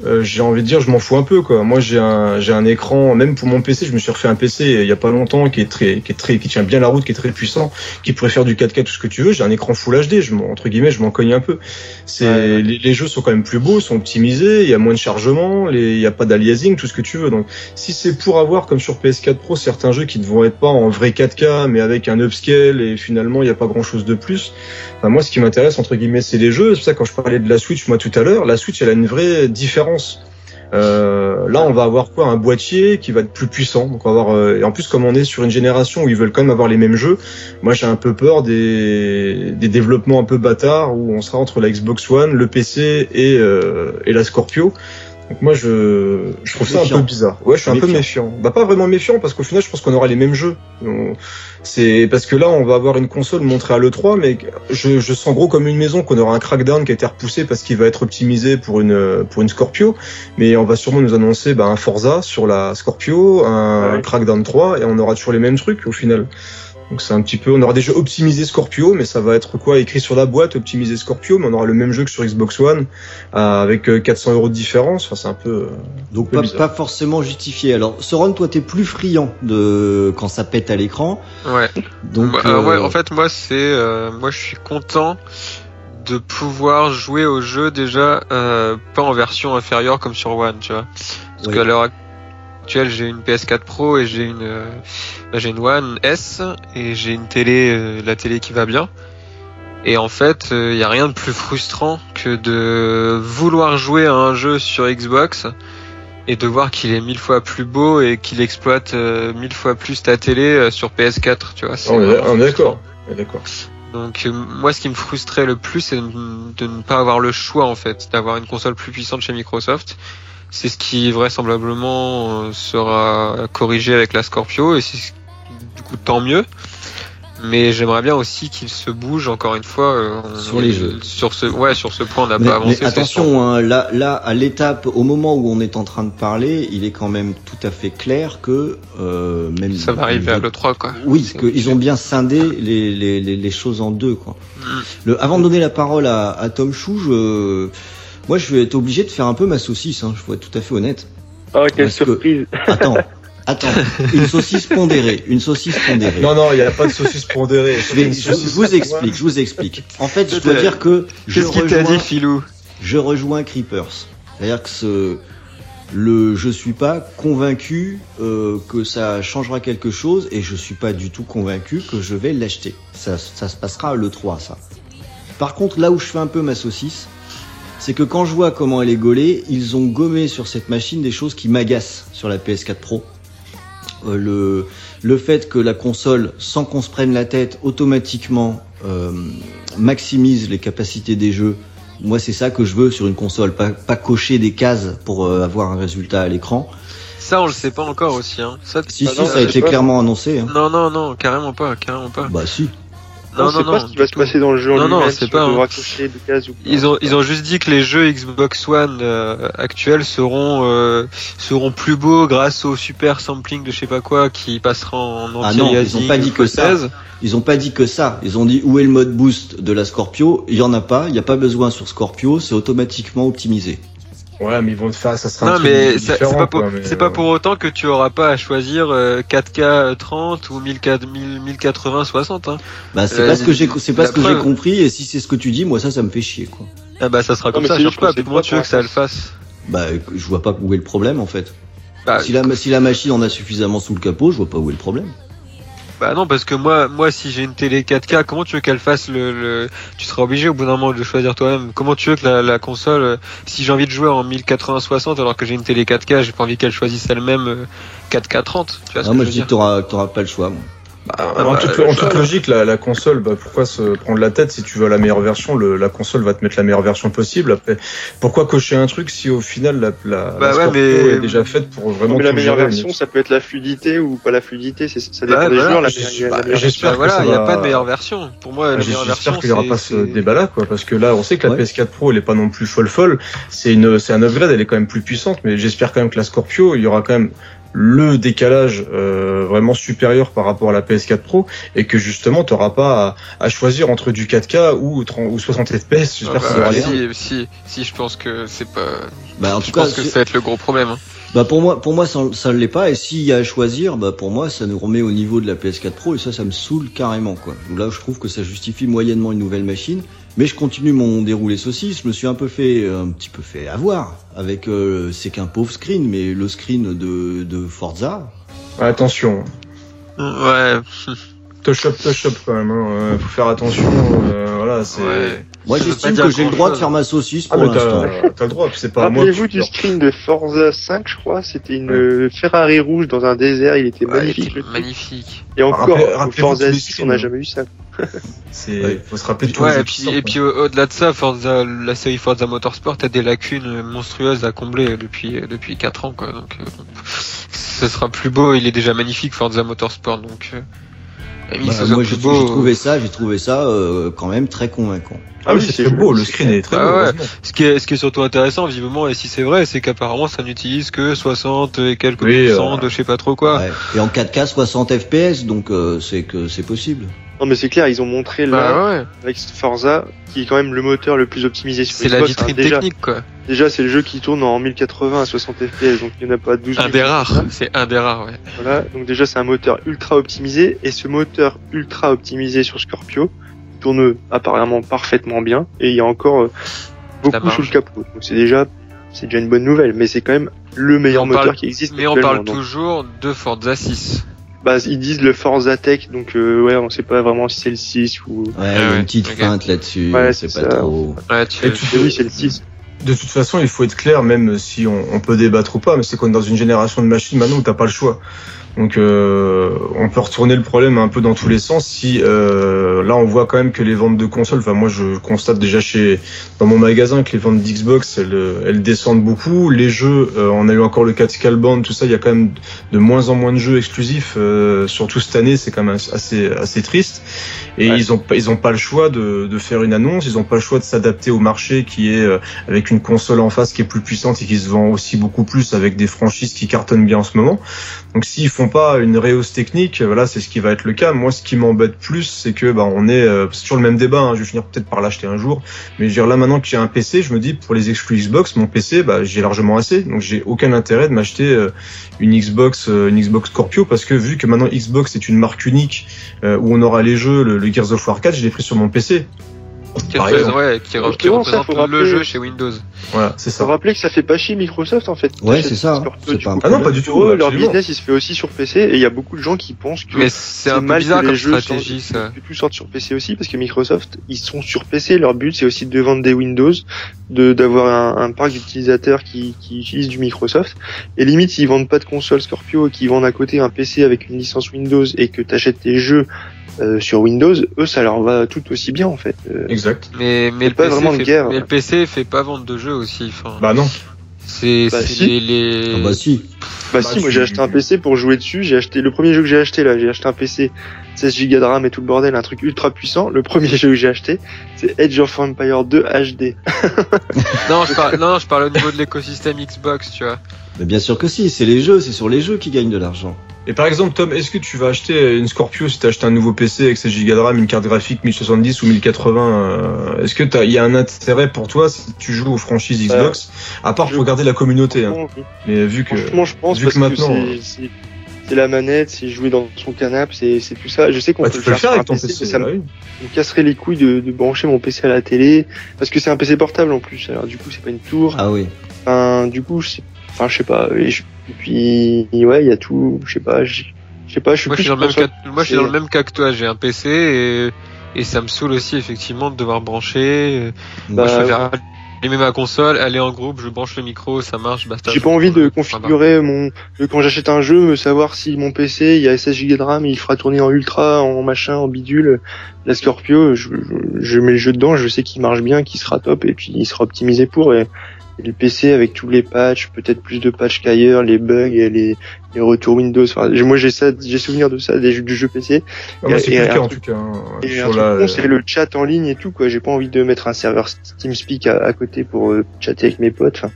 euh, j'ai envie de dire, je m'en fous un peu quoi. Moi, j'ai un, j'ai un écran, même pour mon PC, je me suis refait un PC il y a pas longtemps qui est très, qui est très, qui tient bien la route, qui est très puissant, qui pourrait faire du 4K tout ce que tu veux. J'ai un écran Full HD, je m'en- entre guillemets, je m'en cogne un peu. C'est, Ouais. les, les jeux sont quand même plus beaux, sont optimisés, il y a moins de chargement, les- il y a pas d'aliasing, tout ce que tu veux. Donc, si c'est pour avoir comme sur PS4 Pro certains jeux qui ne vont être pas en vrai 4K, mais avec un upscale et finalement il n'y a pas grand chose de plus. Enfin, moi, ce qui m'intéresse entre guillemets, c'est les jeux. C'est pour ça quand je parlais de la Switch moi tout à l'heure, la Switch elle a une vraie différence. Euh, là, on va avoir quoi? Un boîtier qui va être plus puissant. Donc, on va avoir. euh, et en plus, comme on est sur une génération où ils veulent quand même avoir les mêmes jeux, moi, j'ai un peu peur des, développements un peu bâtards où on sera entre la Xbox One, le PC et, euh, et la Scorpio. Donc moi, je, je trouve ça un peu bizarre. Ouais, je suis un peu Méfiant. Bah pas vraiment méfiant parce qu'au final, je pense qu'on aura les mêmes jeux. C'est parce que là, on va avoir une console montrée à l'E3, mais je, je sens gros comme une maison qu'on aura un Crackdown qui a été repoussé parce qu'il va être optimisé pour une pour une Scorpio, mais on va sûrement nous annoncer bah, un Forza sur la Scorpio, un Ouais. Crackdown 3, et on aura toujours les mêmes trucs au final. Donc c'est un petit peu, on aura déjà optimisé Scorpio, mais ça va être quoi écrit sur la boîte, optimisé Scorpio, mais on aura le même jeu que sur Xbox One euh, avec euh, 400 euros de différence. Enfin c'est un peu. euh, Donc peu pas, forcément justifié. Alors, Soron, toi, t'es plus friand de quand ça pète à l'écran. ouais. Donc, Bah, alors, ouais, euh, en fait, moi, c'est, euh, moi, je suis content de pouvoir jouer au jeu déjà euh, pas en version inférieure comme sur One, tu vois. Parce Oui. qu'à l'heure actuelle, j'ai une PS4 Pro et j'ai une, euh, bah, j'ai une One S et j'ai une télé, euh, la télé qui va bien. Et en fait, il y a rien de plus frustrant que de vouloir jouer à un jeu sur Xbox et de voir qu'il est mille fois plus beau et qu'il exploite euh, mille fois plus ta télé euh, sur PS4, tu vois. c'est on est, vraiment on est d'accord. D'accord. Donc euh, moi, ce qui me frustrait le plus, c'est de, de ne pas avoir le choix en fait, d'avoir une console plus puissante chez Microsoft. C'est ce qui vraisemblablement euh, sera corrigé avec la Scorpio et c'est du coup tant mieux. Mais j'aimerais bien aussi qu'il se bouge encore une fois euh, on- Sur les jeux. Sur ce, ouais, sur ce point, on n'a pas avancé. mais attention, hein, là, là, à l'étape, au moment où on est en train de parler, il est quand même tout à fait clair que euh, même ça va arriver à l'E3 quoi. Oui, C'est- qu'ils ont bien scindé les, les, les, les choses en deux, quoi. Mm. Le, avant de donner la parole à, à Tom Chou, je, moi, je vais être obligé de faire un peu ma saucisse. Hein, je vais être tout à fait honnête. Oh, quelle parce que- surprise. Attends, attends, une saucisse pondérée, une saucisse pondérée. Non non, il n'y a pas de saucisse pondérée. Je, vais- je- je vous explique, je vous explique. En fait, je dois dire que je Qu'est-ce qu'il t'a dit, Philou? Je rejoins Creepers. C'est-à-dire que ce, le, je suis pas convaincu euh, que ça changera quelque chose et je suis pas du tout convaincu que je vais l'acheter. Ça, ça se passera à l'E3, ça. Par contre, là où je fais un peu ma saucisse, c'est que quand je vois comment elle est gaulée, ils ont gommé sur cette machine des choses qui m'agacent sur la PS4 Pro. Euh, le, le fait que la console, sans qu'on se prenne la tête, automatiquement euh, maximise les capacités des jeux. Moi, c'est ça que je veux sur une console, pas, pas cocher des cases pour euh, avoir un résultat à l'écran. Ça, on le sait pas encore aussi. Hein. Ça, Si, si, non, ça a été clairement annoncé. Hein. Non, non, non, carrément pas, carrément pas. Bah si. On sait pas ce qui va se tout. passer dans le jeu en Non, non, lui-même, c'est si pas, on hein. devra cocher des cases ou pas. Ils ont, ils ont juste dit que les jeux Xbox One euh, actuels seront euh, seront plus beaux grâce au super sampling de je sais pas quoi qui passera en Ah anti non, ils ont pas dit que ça. Ils ont pas dit que ça. Ils ont dit où est le mode boost de la Scorpio. Il y en a pas. Il n'y a pas besoin sur Scorpio. C'est automatiquement optimisé. Ouais, mais ils vont te faire, ça sera un Non truc mais ça- c'est pas pour quoi, mais, c'est pas euh, pour autant que tu auras pas à choisir euh, 4K 30 ou 1004 1000 1080 60 hein. Bah c'est Euh, pas ce que j'ai, c'est pas ce que j'ai compris. Et si c'est ce que tu dis, moi ça, ça me fait chier quoi. Ah bah ça sera Non, comme mais ça sais pas sait comment tu veux que ça le fasse? Bah je vois pas où est le problème en fait. Bah, Si la, si la machine en a suffisamment sous le capot, je vois pas où est le problème. Bah non parce que moi moi si j'ai une télé 4K comment tu veux qu'elle fasse le, le tu seras obligé au bout d'un moment de choisir toi-même comment tu veux que la, la console euh, si j'ai envie de jouer en 1080-60 alors que j'ai une télé 4K j'ai pas envie qu'elle choisisse elle-même euh, 4K 30 tu vois ce Non, que moi je je dis que t'auras pas le choix. moi. Bah, en, bah, toute, en toute logique, la, la console, bah, pourquoi se prendre la tête si tu veux la meilleure version le, La console va te mettre la meilleure version possible. Après, pourquoi cocher un truc si au final la, la, Bah la ouais, mais- est déjà faite pour vraiment mais la meilleure gérer, version, mais- ça peut être la fluidité ou pas la fluidité, c'est, ça dépend Bah, des joueurs. Bah, meilleure j'espère Bah que voilà ça il y a pas de meilleure version pour moi la J'ai- meilleure version J'espère qu'il n'y aura pas ce débat-là, quoi, parce que là, on sait que la Ouais. PS4 Pro, elle est pas non plus folle folle. C'est une, c'est un upgrade, elle est quand même plus puissante, mais j'espère quand même que la Scorpio, il y aura quand même le décalage euh, vraiment supérieur par rapport à la PS4 Pro, et que justement, tu n'auras pas à, à choisir entre du 4K ou, 30 ou 60 FPS. J'espère Ah que ça bah, si, si, si, je pense que c'est pas. Bah en Je tout cas, pense que c'est- ça va être le gros problème. hein. bah pour moi, pour moi ça, ça ne l'est pas. Et s'il y a à choisir, bah pour moi ça nous remet au niveau de la PS4 Pro et ça, ça me saoule carrément quoi. Donc Là, je trouve que ça justifie moyennement une nouvelle machine. Mais je continue mon déroulé saucisse. Je me suis un peu fait, euh, un petit peu fait avoir avec. euh, c'est qu'un pauvre screen, mais le screen de, de Forza. Attention, Ouais. touch up, touch up quand même. Hein. euh, faut faire attention. euh, voilà, c'est. ouais. Moi, j'estime que j'ai le droit de faire ma saucisse Ah, pour mais l'instant. t'as t'as le droit. C'est pas à moi. Rappelez-vous du screen de Forza 5, je crois. C'était une Ferrari rouge dans un désert. Il était Ouais, magnifique. magnifique. Et encore, Rappelez- Forza tous les 6, on n'a jamais eu ça. C'est. Ouais. Faut se rappeler de Ouais, et puis, et quoi. puis au- au-delà de ça, Forza, la série Forza Motorsport a des lacunes monstrueuses à combler depuis depuis 4 ans quoi. Donc euh, ce sera plus beau, il est déjà magnifique Forza Motorsport donc euh, Bah, moi, j'ai trouvé ça, j'ai trouvé ça euh, quand même très convaincant. Ah oui, oui, c'est beau. Le screen est très Ah beau. ouais. Ce qui est ce qui est surtout intéressant vivement et si c'est vrai, c'est qu'apparemment ça n'utilise que 60 et quelques Oui, pourcents euh, de je sais pas trop quoi. Ouais. Et en 4K 60 FPS, donc euh, c'est que c'est possible. Non, mais c'est clair, ils ont montré là, Bah ouais, avec Forza, qui est quand même le moteur le plus optimisé sur c'est la Xbox. hein. vitrine déjà, technique quoi. déjà c'est le jeu qui tourne en 1080 à 60 FPS, donc il n'y en a pas 12 Un 000 des rares, c'est un des rares ouais. Voilà, donc déjà c'est un moteur ultra optimisé, et ce moteur ultra optimisé sur Scorpio tourne apparemment parfaitement bien, et il y a encore euh, beaucoup sous le capot. Donc c'est déjà, c'est déjà une bonne nouvelle, mais c'est quand même le meilleur on moteur parle- qui existe. Mais on parle donc. toujours de Forza 6. Bah, ils disent le Forza Tech, donc euh, ouais, on sait pas vraiment si c'est le 6 ou. Ouais, il y a ouais, une petite ok. feinte là-dessus, Ouais, c'est c'est pas ça. trop. Ouais, tu... Et tu Et oui, c'est le 6. De toute façon, il faut être clair, même si on, on peut débattre ou pas, mais c'est qu'on est dans une génération de machines maintenant où t'as pas le choix. Donc, euh, on peut retourner le problème un peu dans tous les sens. Si euh, là, on voit quand même que les ventes de consoles, enfin moi, je constate déjà chez dans mon magasin que les ventes d'Xbox, elles, elles descendent beaucoup. Les jeux, euh, on a eu encore le 4 Scalebound, tout ça, il y a quand même de moins en moins de jeux exclusifs, euh, surtout cette année, c'est quand même assez assez triste. Et Ouais. ils ont pas- ils ont pas le choix de, de faire une annonce, ils ont pas le choix de s'adapter au marché qui est euh, avec une console en face qui est plus puissante et qui se vend aussi beaucoup plus avec des franchises qui cartonnent bien en ce moment. Donc s'ils font pas une réhausse technique, voilà, c'est ce qui va être le cas. Moi, ce qui m'embête plus, c'est que bah, on est euh, toujours le même débat. hein, je vais finir peut-être par l'acheter un jour, mais je veux dire là maintenant que j'ai un PC, je me dis pour les exclus Xbox, mon PC, bah, j'ai largement assez. Donc j'ai aucun intérêt de m'acheter euh, une Xbox, euh, une Xbox Scorpio parce que vu que maintenant Xbox est une marque unique euh, où on aura les jeux, le, le Gears of War 4, je l'ai pris sur mon PC. Qui, Par représente, ouais, qui, re- qui Justement, ça, représente faut le rappeler- jeu chez Windows. Voilà, c'est Faut ça. rappeler que ça fait pas chier Microsoft en fait. Ouais, T'achètes c'est ça, pas coup. Ah non, pas du tout. Eux, leur business il se fait aussi sur PC et il y a beaucoup de gens qui pensent que Mais c'est un mal bizarre que comme les jeux stratégie sortent- ça. que tout sorte sur PC aussi parce que Microsoft ils sont sur PC leur but c'est aussi de vendre des Windows de d'avoir un, un parc d'utilisateurs qui, qui utilisent du Microsoft et limite s'ils vendent pas de console Scorpio et qu'ils vendent à côté un PC avec une licence Windows et que tu achètes tes jeux euh, sur Windows, eux, ça leur va tout aussi bien en fait. Euh, Exact. Mais, mais, le pas PC vraiment de fait, guerre. mais le PC fait pas vendre de jeux aussi. Enfin, Bah non. c'est bah c'est si. les. les- Ah bah si. Bah, Bah, si, moi tu- j'ai acheté un PC pour jouer dessus. J'ai acheté le premier jeu que j'ai acheté là. J'ai acheté un PC 16 Go de RAM et tout le bordel, un truc ultra puissant. Le premier jeu que j'ai acheté, c'est Age of Empire 2 HD. Non, je parle, non, je parle au niveau de l'écosystème Xbox, tu vois. Mais bien sûr que si, c'est les jeux, c'est sur les jeux qui gagnent de l'argent. Et par exemple, Tom, est-ce que tu vas acheter une Scorpio si tu acheté un nouveau PC avec 16 Go de RAM, une carte graphique 1070 ou 1080 euh, Est-ce que il y a un intérêt pour toi si tu joues aux franchises Xbox À part je- regarder la communauté. Hein. Mais vu que. Franchement, je pense vu que maintenant, c'est- c'est la manette, c'est jouer dans son canapé, c'est c'est tout ça. Je sais qu'on Bah, peut le faire avec ton PC, ça me bah me casserait les couilles de, de brancher mon PC à la télé parce que c'est un PC portable en plus. Alors du coup, c'est pas une tour. Ah oui. Enfin, du coup, je sais, enfin, je sais pas. Et, je- et puis, ouais, il y a tout. Je sais pas. Je sais pas. Je suis Moi, je suis dans le même cas, moi, je suis dans le même cas que toi. J'ai un PC et, et ça me saoule aussi, effectivement, de devoir brancher. Moi, Bah, je préfère allumer ma console, aller en groupe, je branche le micro, ça marche, basta. J'ai pas envie de bah. configurer mon, quand j'achète un jeu, me savoir si mon PC, il y a 16 Go de RAM, il fera tourner en ultra, en machin, en bidule. La Scorpio, je, je, je mets le jeu dedans, je sais qu'il marche bien, qu'il sera top, et puis il sera optimisé pour, et, le PC avec tous les patchs, peut-être plus de patchs qu'ailleurs, les bugs les, les retours Windows. Enfin, moi, j'ai ça, j'ai souvenir de ça, des jeux, du jeu PC. Ah, c'est le cas en tout cas. hein. Sur la- con, c'est le chat en ligne et tout, quoi. J'ai pas envie de mettre un serveur TeamSpeak à, à côté pour euh, chatter avec mes potes. Enfin,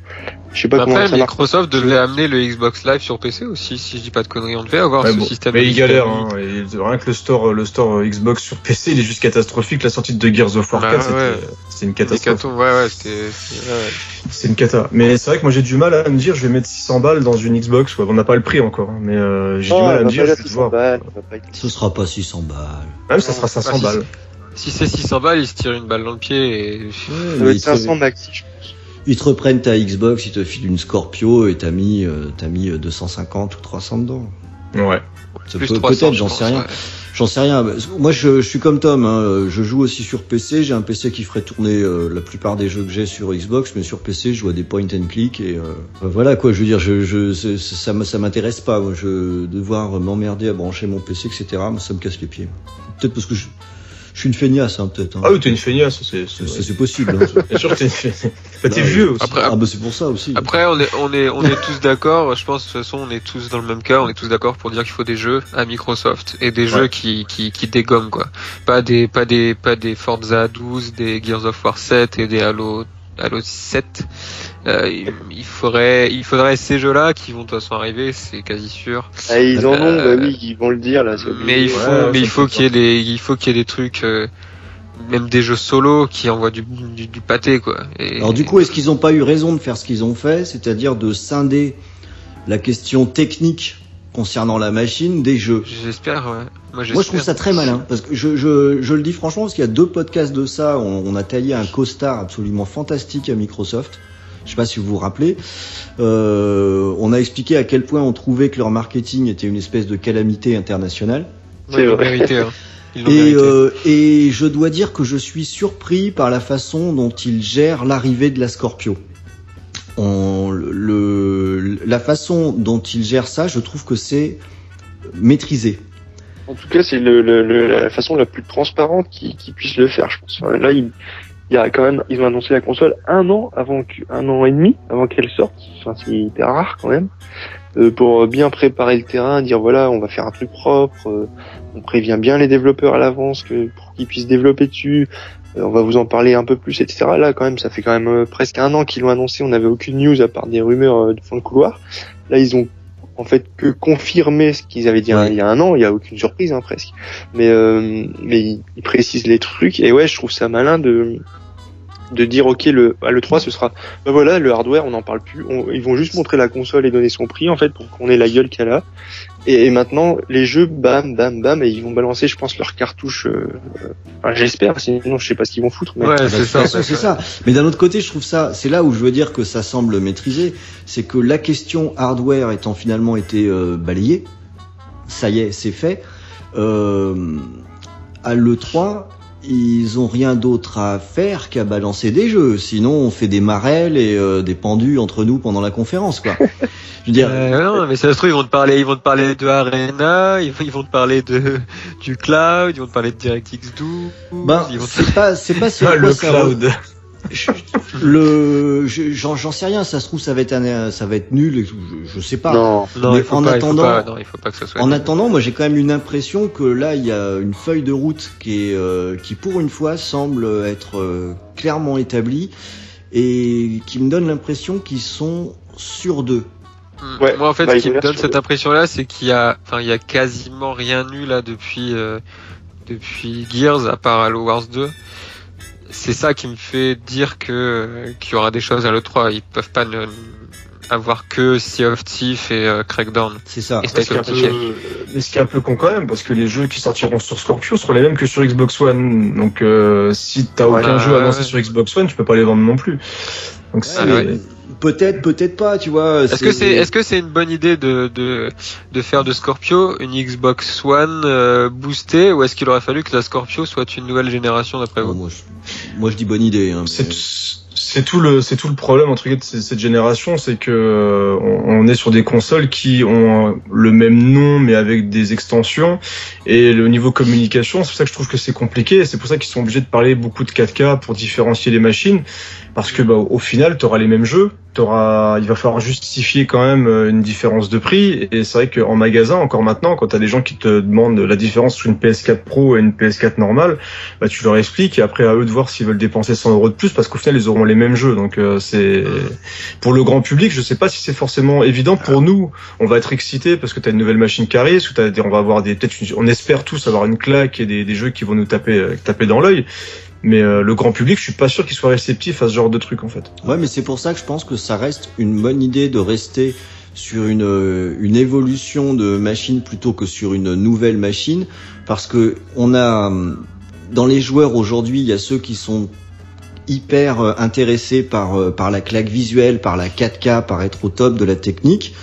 je sais pas comment Après, ça marche. Microsoft devait amener le Xbox Live sur PC aussi, si je dis pas de conneries. On devait avoir Ouais, ce bon. système. Mais il galère, hein. Et rien que le store, le store Xbox sur PC, il est juste catastrophique. La sortie de Gears of War Bah 4, c'était- ouais. c'est une catastrophe. cartons, ouais, ouais, c'était. c'était- ouais. C'est une cata. Mais c'est vrai que moi j'ai du mal à me dire, je vais mettre 600 balles dans une Xbox. Ouais, on n'a pas le prix encore, hein, mais euh, j'ai Oh, du mal elle à me dire, je vais 600 devoir. balles, Ce sera pas 600 balles. Même ça sera 500 Ah, si, balles. Si c'est 600 balles, il se tire une balle dans le pied et. Ça Ouais, doit mais être ils, te, 500 maxi, je pense. ils te reprennent ta Xbox, ils te filent une Scorpio et t'as mis, euh, t'as mis euh, 250 ou 300 dedans. Ouais. Ça Plus peut- 300, Peut-être, je j'en sais rien. ouais. J'en sais rien. Moi, je, suis comme Tom. Hein. Je joue aussi sur PC. J'ai un PC qui ferait tourner euh, la plupart des jeux que j'ai sur Xbox, mais sur PC, je joue à des point and click et euh, voilà quoi. Je veux dire, ça, ça m'intéresse pas. Moi, devoir m'emmerder à brancher mon PC, etc. ça me casse les pieds. Peut-être parce que je, je suis une feignasse, hein, peut-être. hein. Ah oui, t'es une feignasse, c'est. c'est, c'est- c'est possible. hein. Bien sûr que t'es une feignasse. Bah, t'es vieux aussi. Après, ah bah c'est pour ça aussi. Après, on est, on est, on est tous d'accord. Je pense de toute façon, on est tous dans le même cas. On est tous d'accord pour dire qu'il faut des jeux à Microsoft et des jeux qui, qui, qui dégomment quoi. Pas des, pas des, pas des Forza 12, des Gears of War 7 et des Halo, Halo 7. Euh, il, faudrait, il faudrait ces jeux-là qui vont de toute façon arriver, c'est quasi sûr. Ah, ils en ont, Euh, bah oui, ils vont le dire là. Mais il faut, ouais, mais ça il me faut fait qu'il y ait des, il faut qu'il y ait des trucs, euh, même des jeux solo qui envoient du, du, du pâté quoi. Et- Alors du coup, est-ce qu'ils n'ont pas eu raison de faire ce qu'ils ont fait, c'est-à-dire de scinder la question technique concernant la machine des jeux? J'espère, ouais. Moi, Moi, je trouve ça très malin parce que je, je, je le dis franchement parce qu'il y a deux podcasts de ça. On, on a taillé un costard absolument fantastique à Microsoft. Je sais pas si vous vous rappelez. Euh, on a expliqué à quel point on trouvait que leur marketing était une espèce de calamité internationale. Ouais, ils l'ont vrai. mérité, hein. Ils Et, euh, et je dois dire que je suis surpris par la façon dont ils gèrent l'arrivée de la Scorpio. On, le, la façon dont ils gèrent ça, je trouve que c'est maîtrisé. En tout cas, c'est le, le- le- la façon la plus transparente qui, qui puisse le faire, je pense. Là, il, il y a quand même, ils ont annoncé la console un an avant un an et demi avant qu'elle sorte. Enfin, c'est hyper rare quand même. Euh, pour bien préparer le terrain, dire voilà, on va faire un truc propre. euh, on prévient bien les développeurs à l'avance que pour qu'ils puissent développer dessus. euh, on va vous en parler un peu plus, etc. Là, quand même, ça fait quand même presque un an qu'ils l'ont annoncé. On n'avait aucune news à part des rumeurs de fond de couloir. Là, ils ont en fait que confirmé ce qu'ils avaient dit Ouais. il y a un an. Il y a aucune surprise, hein, presque. Mais euh, mais ils, ils précisent les trucs. Et ouais, je trouve ça malin de de dire ok le à le 3 ce sera ben voilà le hardware on n'en parle plus On- ils vont juste montrer la console et donner son prix en fait pour qu'on ait la gueule qu'elle a et, et maintenant les jeux bam bam bam et ils vont balancer je pense leur cartouche euh, euh, enfin, j'espère sinon je sais pas ce qu'ils vont foutre mais Ouais, Ah bah, c'est ça. c'est ça. Mais d'un autre côté, je trouve ça, c'est là où je veux dire que ça semble maîtrisé, c'est que la question hardware étant finalement été euh, balayée, ça y est, c'est fait. Euh, à l'E3, ils ont rien d'autre à faire qu'à balancer des jeux. Sinon, on fait des marelles et euh, des pendus entre nous pendant la conférence, quoi. Je veux dire, Euh, non, mais ça se trouve, ils vont te parler, ils vont te parler de Arena, ils vont, te parler de, du cloud, ils vont te parler de DirectX 12, ben, te- c'est pas, c'est pas à quoi le ça cloud. Le, j'en, sais rien. Ça se trouve, ça va être, un- ça va être nul. Je, je sais pas. Non. non, mais il faut en pas, attendant- il faut pas, non, il faut pas que ça soit. En attendant, moi j'ai quand même une impression que là il y a une feuille de route qui est euh, qui pour une fois semble être euh, clairement établie et qui me donne l'impression qu'ils sont sur deux. Hmm. Ouais, Moi, en fait, bah, ce qui me donne cette le- impression-là, c'est qu'il y a, enfin, il y a quasiment rien eu là depuis, euh, depuis Gears, à part Halo Wars 2. C'est ça qui me fait dire que qu'il y aura des choses à l'E3. Ils peuvent pas ne, avoir que Sea of Thief et euh, Crackdown. C'est ça. Et Ce qui, est un peu, ce qui est un peu con quand même, parce que les jeux qui sortiront sur Scorpio seront les mêmes que sur Xbox One. Donc euh, si t'as aucun jeu annoncé ouais. sur Xbox One, tu peux pas les vendre non plus. Donc c'est Ah, ouais. Peut-être, peut-être pas. Tu vois. Est-ce que c'est, est-ce que c'est une bonne idée de, de, de faire de Scorpio une Xbox One euh, boostée, ou est-ce qu'il aurait fallu que la Scorpio soit une nouvelle génération d'après vous? Moi, je, moi je dis bonne idée. Hein, C'est mais- c'est tout le c'est tout le problème entre guillemets de cette génération, c'est que euh, on, on est sur des consoles qui ont euh, le même nom mais avec des extensions et le niveau communication, c'est pour ça que je trouve que c'est compliqué. et C'est pour ça qu'ils sont obligés de parler beaucoup de 4K pour différencier les machines parce que bah, au final, tu auras les mêmes jeux, t'auras il va falloir justifier quand même euh, une différence de prix. Et c'est vrai qu'en magasin encore maintenant quand tu as des gens qui te demandent la différence entre une PS4 Pro et une PS4 normale, bah, tu leur expliques et après à eux de voir s'ils veulent dépenser 100 euros de plus parce qu'au final ils auront les mêmes jeux. Donc euh, c'est pour le grand public je sais pas si c'est forcément évident pour nous. On va être excités parce que tu as une nouvelle machine qui arrive ou t'as des- on va avoir des peut-être une- on espère tous avoir une claque et des, des jeux qui vont nous taper euh, taper dans l'œil mais euh, le grand public je suis pas sûr qu'il soit réceptif à ce genre de truc en fait Ouais, mais c'est pour ça que je pense que ça reste une bonne idée de rester sur une, euh, une évolution de machine plutôt que sur une nouvelle machine, parce que on a hum, dans les joueurs aujourd'hui, il y a ceux qui sont hyper euh, intéressés par euh, par la claque visuelle, par la 4K, par être au top de la technique.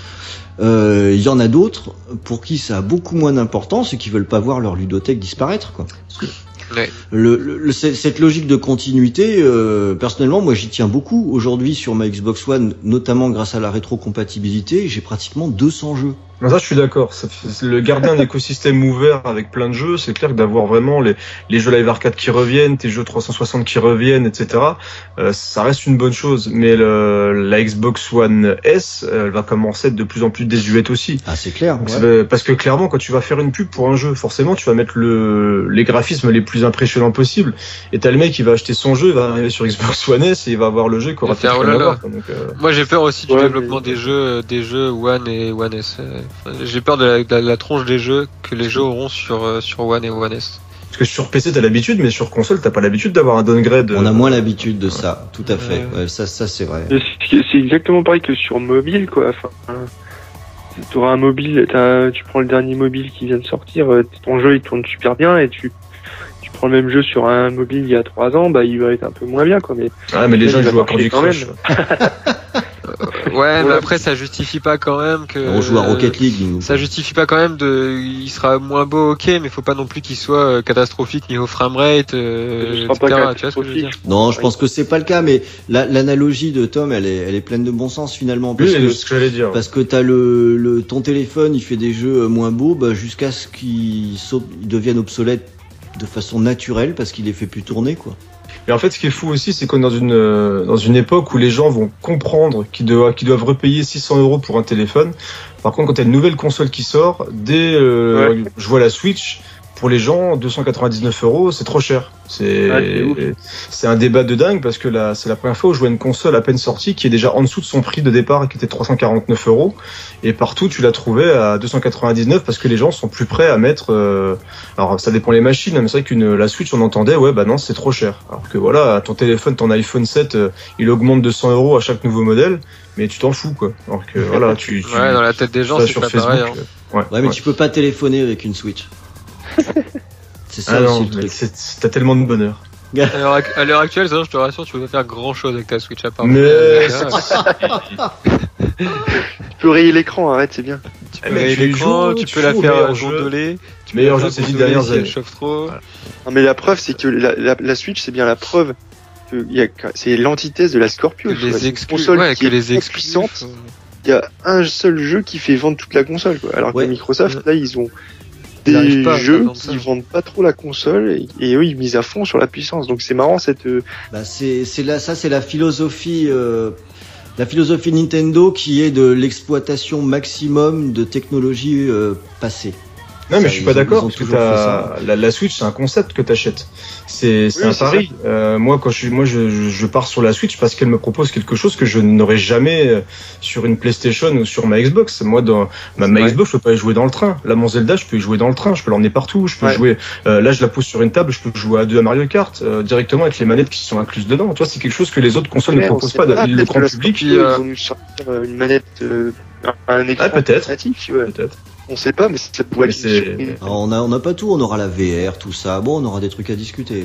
Euh, Il y en a d'autres pour qui ça a beaucoup moins d'importance et qui veulent pas voir leur ludothèque disparaître, quoi. Le, cette logique de continuité, euh, personnellement, moi j'y tiens beaucoup. Aujourd'hui sur ma Xbox One, notamment grâce à la rétrocompatibilité, j'ai pratiquement 200 jeux. Non, ça, je suis d'accord. Le garder un écosystème ouvert avec plein de jeux, c'est clair que d'avoir vraiment les, les jeux live arcade qui reviennent, tes jeux 360 qui reviennent, etc. euh, ça reste une bonne chose. Mais le, la Xbox One S, elle va commencer à être de plus en plus désuète aussi. Ah, c'est clair. Donc, ouais. ça va- parce que clairement, quand tu vas faire une pub pour un jeu, forcément, tu vas mettre le, les graphismes les plus impressionnants possibles. Et t'as le mec qui va acheter son jeu, il va arriver sur Xbox One S et il va avoir le jeu va faire, peut-être oh euh, Moi j'ai peur aussi du Ouais, développement mais- des jeux, des jeux One et One S. euh, j'ai peur de la, de la- de la tronche des jeux que les jeux auront sur euh, sur One et One S. parce que sur PC, t'as l'habitude, mais sur console, t'as pas l'habitude d'avoir un downgrade. On a euh, moins l'habitude de ça, tout à fait. Ouais. Ouais, ça, ça c'est vrai. C'est exactement pareil que sur mobile, quoi. Enfin, tu auras un mobile, t'as- tu prends le dernier mobile qui vient de sortir, euh, ton jeu il tourne super bien et tu, tu prends le même jeu sur un mobile il y a trois ans, bah il va être un peu moins bien, quoi. Mais Ah, mais les gens il ils jouent à Candy quand Crush. Ouais, mais après ça justifie pas quand même que. On joue à Rocket League, nous. Ça justifie pas quand même de, il sera moins beau, ok, mais faut pas non plus qu'il soit euh, catastrophique niveau framerate, euh, sera etc. pas Tu vois ce que je veux dire? Catastrophique. Non, je pense que c'est pas le cas, mais la- l'analogie de Tom, elle est, elle est pleine de bon sens finalement. Oui, Parce c'est que, ce que j'allais dire. parce que t'as le, le, ton téléphone, il fait des jeux euh, moins beaux, bah, jusqu'à ce qu'ils deviennent obsolètes de façon naturelle parce qu'il les fait plus tourner, quoi. Et en fait, ce qui est fou aussi, c'est qu'on est dans une, euh, dans une époque où les gens vont comprendre qu'ils doivent, qu'ils doivent repayer 600 euros pour un téléphone. Par contre, quand t'as une nouvelle console qui sort, dès, euh, Ouais. je vois la Switch, pour les gens, 299 euros, c'est trop cher. C'est, Ouais, c'est un débat de dingue parce que là, c'est la première fois où je vois une console à peine sortie qui est déjà en dessous de son prix de départ qui était 349 euros. Et partout, tu l'as trouvé à 299 parce que les gens sont plus prêts à mettre, euh, alors ça dépend les machines, hein, mais c'est vrai qu'une la Switch on entendait ouais bah non c'est trop cher. Alors que voilà ton téléphone, ton iPhone 7, euh, il augmente de 100 euros à chaque nouveau modèle, mais tu t'en fous quoi. Alors que voilà tu, tu Ouais, dans la tête des gens, c'est sur pas Facebook. pareil. hein. euh, ouais, Ouais, mais ouais. tu peux pas téléphoner avec une Switch. C'est ça Ah non, le truc. t'as tellement de bonheur. À l'heure actuelle, ça, je te rassure, tu peux pas faire grand chose avec ta Switch à part. Mais- Euh, tu peux rayer l'écran, arrête, c'est bien. Tu Eh, peux y l'écran, tu tu peux la faire gondoler. Tu peux Meilleur la jeu faire ces dix dernières si elle années. chauffe trop. Non, mais la preuve, c'est que la, la, la Switch, c'est bien la preuve c'est l'antithèse de la Scorpio. Que les une exclus, console ouais, qui que est les puissante. Il y a un seul jeu qui fait vendre toute la console, quoi. Alors Ouais. que Microsoft, là, ils ont des pas jeux qui vendent pas trop la console et, et eux, ils misent à fond sur la puissance. Donc c'est marrant cette. euh, Bah c'est c'est là ça c'est la philosophie euh, la philosophie Nintendo qui est de l'exploitation maximum de technologies euh, passées. Non, mais je suis pas d'accord ont parce que toujours t'as- la, la Switch, c'est un concept que t'achètes. C'est c'est Oui, un pari. Euh, moi, quand je suis, moi, je, je, je pars sur la Switch parce qu'elle me propose quelque chose que je n'aurais jamais euh, sur une PlayStation ou sur ma Xbox. Moi, dans ma, ma Ouais. Xbox, je peux pas y jouer dans le train. Là, mon Zelda, je peux y jouer dans le train. Je peux l'emmener partout. Je peux Ouais. jouer. euh, là, je la pose sur une table. Je peux jouer à deux à Mario Kart euh, directement avec les manettes qui sont incluses dedans. Tu vois, c'est quelque chose que les autres consoles ne proposent pas. pas, le grand public, euh, ils vont nous sortir euh, une manette, euh, un- un écran Ah, peut-être. alternatif, tu vois. peut-être. On sait pas, mais ça pourrait Mais être c'est- une surprise. Alors, on a on a pas tout, on aura la VR, tout ça. Bon, on aura des trucs à discuter.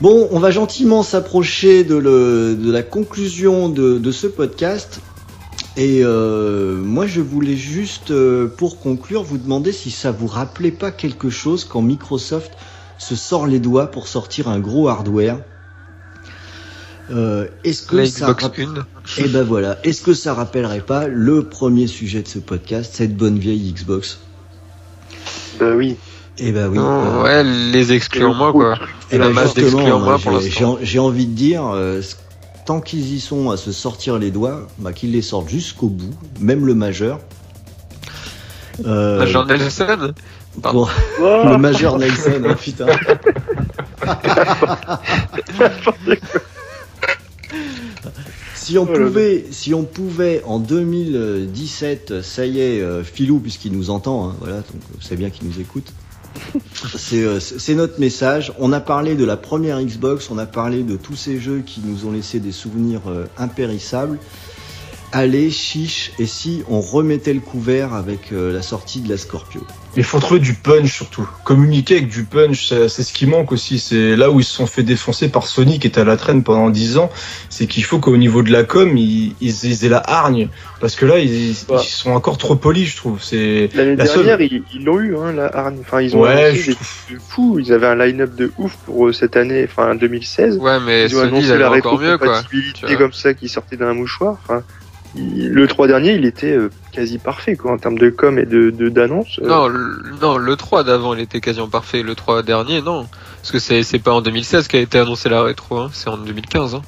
Bon, on va gentiment s'approcher de, le, de la conclusion de, de ce podcast. Et euh, moi, je voulais juste, euh, pour conclure, vous demander si ça vous rappelait pas quelque chose quand Microsoft se sort les doigts pour sortir un gros hardware. Euh, Est-ce que La ça Xbox rapp- One. Et ben voilà. Est-ce que ça rappellerait pas le premier sujet de ce podcast, cette bonne vieille Xbox? Oui. Eh ben oui. Non, euh, ouais, les exclus en moins, quoi. eh la ben masse justement, d'exclus en moi, moins pour j'ai- l'instant. j'ai envie de dire, euh, tant qu'ils y sont à se sortir les doigts, bah, qu'ils les sortent jusqu'au bout, même le majeur. Euh, Major Nelson? bon, Oh, le majeur Nelson, hein, putain. Si on Oh pouvait, si on pouvait en 2017, ça y est, euh, Philou puisqu'il nous entend, hein, voilà, donc c'est bien qu'il nous écoute. C'est euh, c'est notre message. On a parlé de la première Xbox, on a parlé de tous ces jeux qui nous ont laissé des souvenirs euh, impérissables. Allez, chiche, et si on remettait le couvert avec euh, la sortie de la Scorpio? Il faut trouver du punch surtout. Communiquer avec du punch, c'est ce qui manque aussi. C'est là où ils se sont fait défoncer par Sony qui était à la traîne pendant 10 ans. C'est qu'il faut qu'au niveau de la com, ils, ils, ils aient la hargne. Parce que là, ils, Ouais. ils sont encore trop polis, je trouve. C'est L'année La seule- dernière, ils ils l'ont eu, hein, la Hargne. Enfin, ils ont Ouais, annoncé je trouve. de fou. Ils avaient un line-up de ouf pour euh, cette année, enfin 2016. Ouais, mais Ils ont Sony, annoncé il avait la encore mieux, quoi. rétrocompatibilité comme ça qui sortait d'un mouchoir. Enfin, il- le 3 dernier, il était euh, quasi parfait quoi en termes de com et de d'annonce. euh. Non, le, non, le 3 d'avant, il était quasiment parfait. Le 3 dernier, non. Parce que c'est, c'est pas en 2016 qu'a été annoncé la rétro, hein. c'est en 2015. Hein.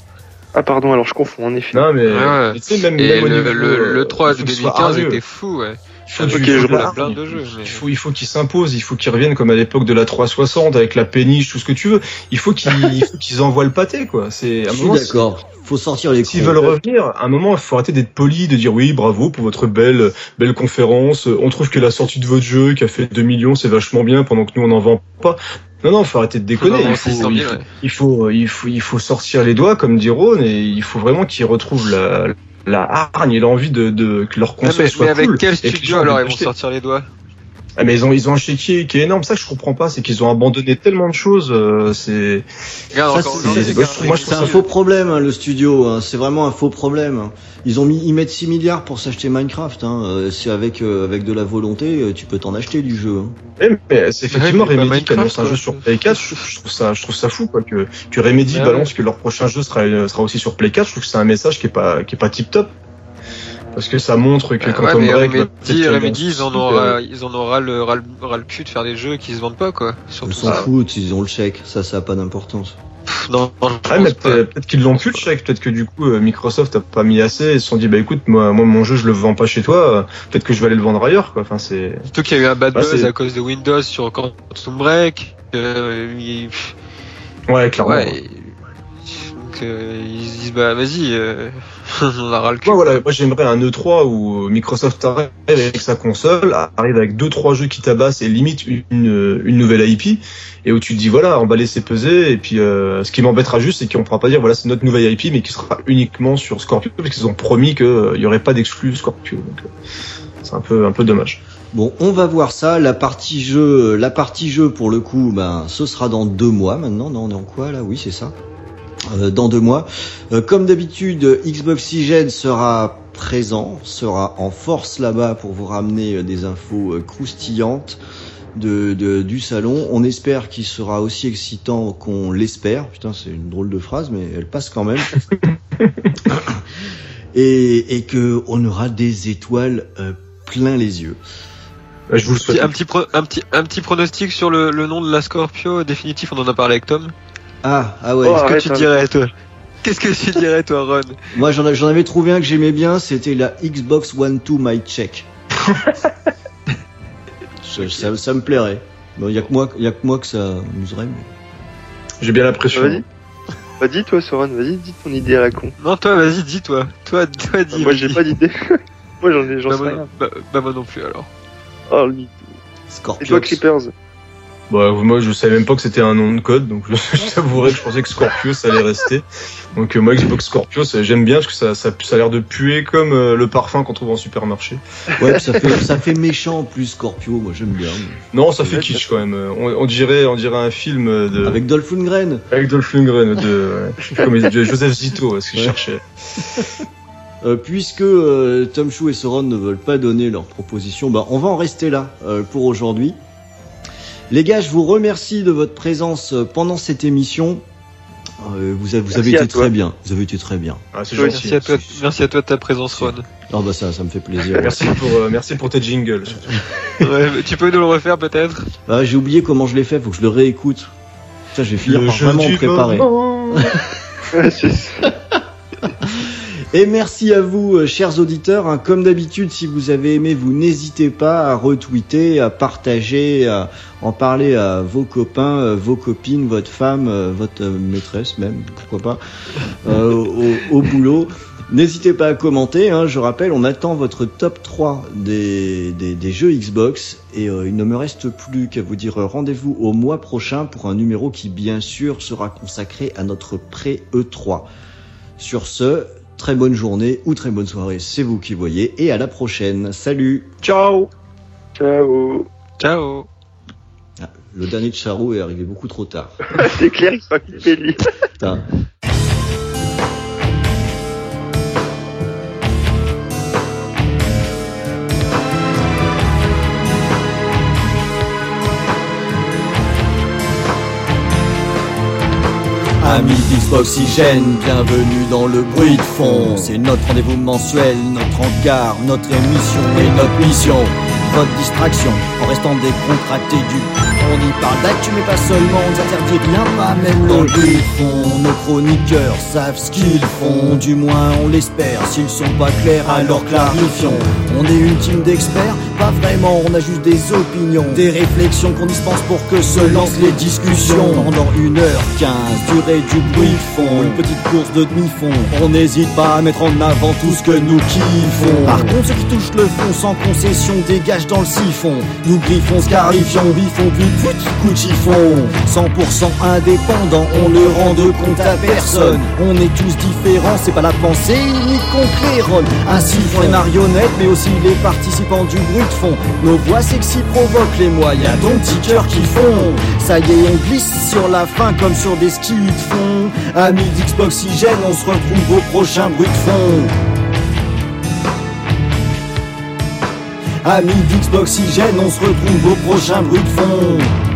Ah pardon, alors je confonds en effet. non mais, Ouais. mais tu sais même, Et même au le, niveau, le, le euh, 3 il de faut que ce soit 2015 hargneux. était fou, ouais. Il faut du- il je faut de vois. la plein hargne. de jeux, mais- Il faut, il faut qu'ils s'imposent, il faut qu'ils reviennent comme à l'époque de la 360 avec la péniche, tout ce que tu veux. Il faut qu'ils, il faut qu'ils envoient le pâté, quoi. C'est, à Je un suis moment, d'accord. Faut sortir les S'ils veulent revenir, à un moment, il faut arrêter d'être poli, de dire oui, bravo pour votre belle, belle conférence. On trouve que la sortie de votre jeu qui a fait 2 millions, c'est vachement bien pendant que nous on n'en vend pas. Non, non, faut arrêter de déconner. Non, Il faut, 600 il 000, faut, ouais. il faut, il faut, il faut sortir les doigts, comme dit Ron, et il faut vraiment qu'ils retrouvent la, la hargne et l'envie de, de, que leur Ouais, console mais, soit mais avec cool. quel studio alors ils vont sortir les doigts? Ah, mais ils ont, ils ont un chéquier qui est énorme. Ça que je comprends pas, c'est qu'ils ont abandonné tellement de choses. euh, c'est, Regarde, Ça, encore c'est- aujourd'hui, c'est- regarde, moi, je C'est un faux problème, hein, le studio. hein. C'est vraiment un faux problème. Ils ont mis, ils mettent 6 milliards pour s'acheter Minecraft. Hein. Euh, C'est avec euh, avec de la volonté, euh, tu peux t'en acheter du jeu. hein. Eh, mais c'est effectivement Ouais, mais pas Remedy qui annonce un jeu sur. Play 4. Je, je trouve ça, je trouve ça fou quoi que que Remedy Ouais, balance ouais. que leur prochain jeu sera sera aussi sur Play 4. Je trouve que c'est un message qui est pas qui est pas tip top. Parce que ça montre que quand ouais, on mais break, Remedy, a Remedy, ils en ont, euh, ils en aura le, ras le, ras le cul de faire des jeux qui se vendent pas, quoi. Ils s'en foutent, ils ont le chèque. Ça, ça a pas d'importance. Non, non, je Ouais, pense mais pas. peut-être qu'ils l'ont plus le chèque. Peut-être que du coup euh, Microsoft a pas mis assez. Ils se sont dit bah écoute moi moi mon jeu je le vends pas chez toi. Peut-être que je vais aller le vendre ailleurs quoi. Enfin c'est Surtout qu'il y a eu un bad Bah, buzz à cause de Windows sur Quantum Break. Euh, il- ouais clairement. ouais. et- Donc, euh, ils se disent, bah, vas-y, euh, on a ras le cul. Moi, voilà, moi j'aimerais un E3 où Microsoft arrive avec sa console, arrive avec deux trois jeux qui tabassent et limite une, une nouvelle IP et où tu te dis voilà, emballer c'est peser et puis euh, ce qui m'embêtera juste c'est qu'on pourra pas dire voilà c'est notre nouvelle IP mais qui sera uniquement sur Scorpio parce qu'ils ont promis qu'il y aurait pas d'exclus Scorpio donc euh, c'est un peu un peu dommage. Bon, on va voir ça. La partie jeu, la partie jeu pour le coup, ben, ce sera dans deux mois maintenant. Non, on est en quoi là? Oui, c'est ça. Euh, dans deux mois. Euh, comme d'habitude, Xbox Oxygen sera présent, sera en force là-bas pour vous ramener euh, des infos croustillantes de, de- du salon. On espère qu'il sera aussi excitant qu'on l'espère. Putain, c'est une drôle de phrase, mais elle passe quand même. et, et que on aura des étoiles euh, plein les yeux. Je vous le souhaite. Un petit, pro- un petit, un petit pronostic sur le, le nom de la Scorpio définitif, on en a parlé avec Tom. Ah, ah ouais. Oh, Qu'est-ce que tu dirais, toi Qu'est-ce que tu dirais, toi, Ron Moi, j'en avais trouvé un que j'aimais bien, c'était la Xbox One 2 My Check. ça, ça- ça me plairait. Bon, y a que moi, y a que moi que ça amuserait. mais- J'ai bien l'impression. Vas-y. Vas-y, toi, Soren, vas-y, dis ton idée à la con. Non, toi, vas-y, dis, toi. Toi, toi, dis. Moi, j'ai pas d'idée. moi, j'en ai, j'en Bah, sais moi, rien. bah, bah, moi non plus, alors. Oh, lui. Et Scorpions. toi, Creepers? Bah, moi, je savais même pas que c'était un nom de code, donc je, je t'avouerai que je pensais que Scorpio, ça allait rester. Donc, euh, moi, Xbox Scorpio, ça- j'aime bien parce que ça, ça, ça a l'air de puer comme euh, le parfum qu'on trouve en supermarché. Ouais, puis ça fait, ça fait méchant en plus Scorpio, moi j'aime bien. Non, ça fait kitsch quand même. Euh, On, on dirait, on dirait un film de Avec Dolph Lundgren. avec Dolph Lundgren, de, ouais, comme de Joseph Zito, ce que je Ouais. cherchais. Euh, puisque euh, Tom Chou et Soron ne veulent pas donner leur proposition, bah, on va en rester là euh, pour aujourd'hui. Les gars, je vous remercie de votre présence euh, pendant cette émission. Euh, vous avez, vous été toi. très bien. Vous avez été très bien. Ah, Oui. Merci à toi, merci à toi de ta présence, Ron. Non, bah ça, ça me fait plaisir. Merci pour, euh, merci pour tes jingles. Ouais, tu peux nous le refaire, peut-être? Ah, j'ai oublié comment je l'ai fait, faut que je le réécoute. Ça, je vais finir par vraiment me préparer. Ouais, c'est ça. Et merci à vous, euh, chers auditeurs. hein. Comme d'habitude, si vous avez aimé, vous n'hésitez pas à retweeter, à partager, à en parler à vos copains, euh, vos copines, votre femme, euh, votre maîtresse même, pourquoi pas, au, boulot. N'hésitez pas à commenter, hein. je rappelle, on attend votre top 3 des, des, jeux Xbox et il ne me reste plus qu'à vous dire rendez-vous au mois prochain pour un numéro qui bien sûr sera consacré à notre pré-E3. Sur ce, très bonne journée ou très bonne soirée, c'est vous qui voyez et à la prochaine. Salut Ciao Ciao. Ciao Ah, Le dernier de Charo est arrivé beaucoup trop tard. c'est clair qu'il va lui. Amis d'Xboxygène, bienvenue dans le bruit de fond. C'est notre rendez-vous mensuel, notre encart, notre émission et notre mission. Votre distraction en restant décontracté du. On y parle d'actu, mais pas seulement, on n'interdit rien, pas même le bruit de fond. Nos chroniqueurs savent ce qu'ils font, du moins on l'espère. S'ils sont pas clairs, alors clarifions. On est une team d'experts, pas vraiment, on a juste des opinions, des réflexions qu'on dispense pour que se lancent les discussions. Pendant 1h15, durée du bruit fond, une petite course de demi-fond. On n'hésite pas à mettre en avant tout ce que nous kiffons. Par contre, ceux qui touchent le fond sans concession dégagent dans le siphon. Nous griffons, scarifions, biffons, puis chiffon. 100% indépendant, on ne rend de compte à personne. On est tous différents, c'est pas la pensée unique qu'on claironne. Ainsi font les marionnettes, mais aussi les participants du bruit de fond. Nos voix sexy provoquent les moyens, donc petits cœurs qui font. Ça y est, on glisse sur la fin comme sur des skis de fond. Amis d'Xboxygène, on se retrouve au prochain bruit de fond. Amis d'Xboxygène, on se retrouve au prochain bruit de fond.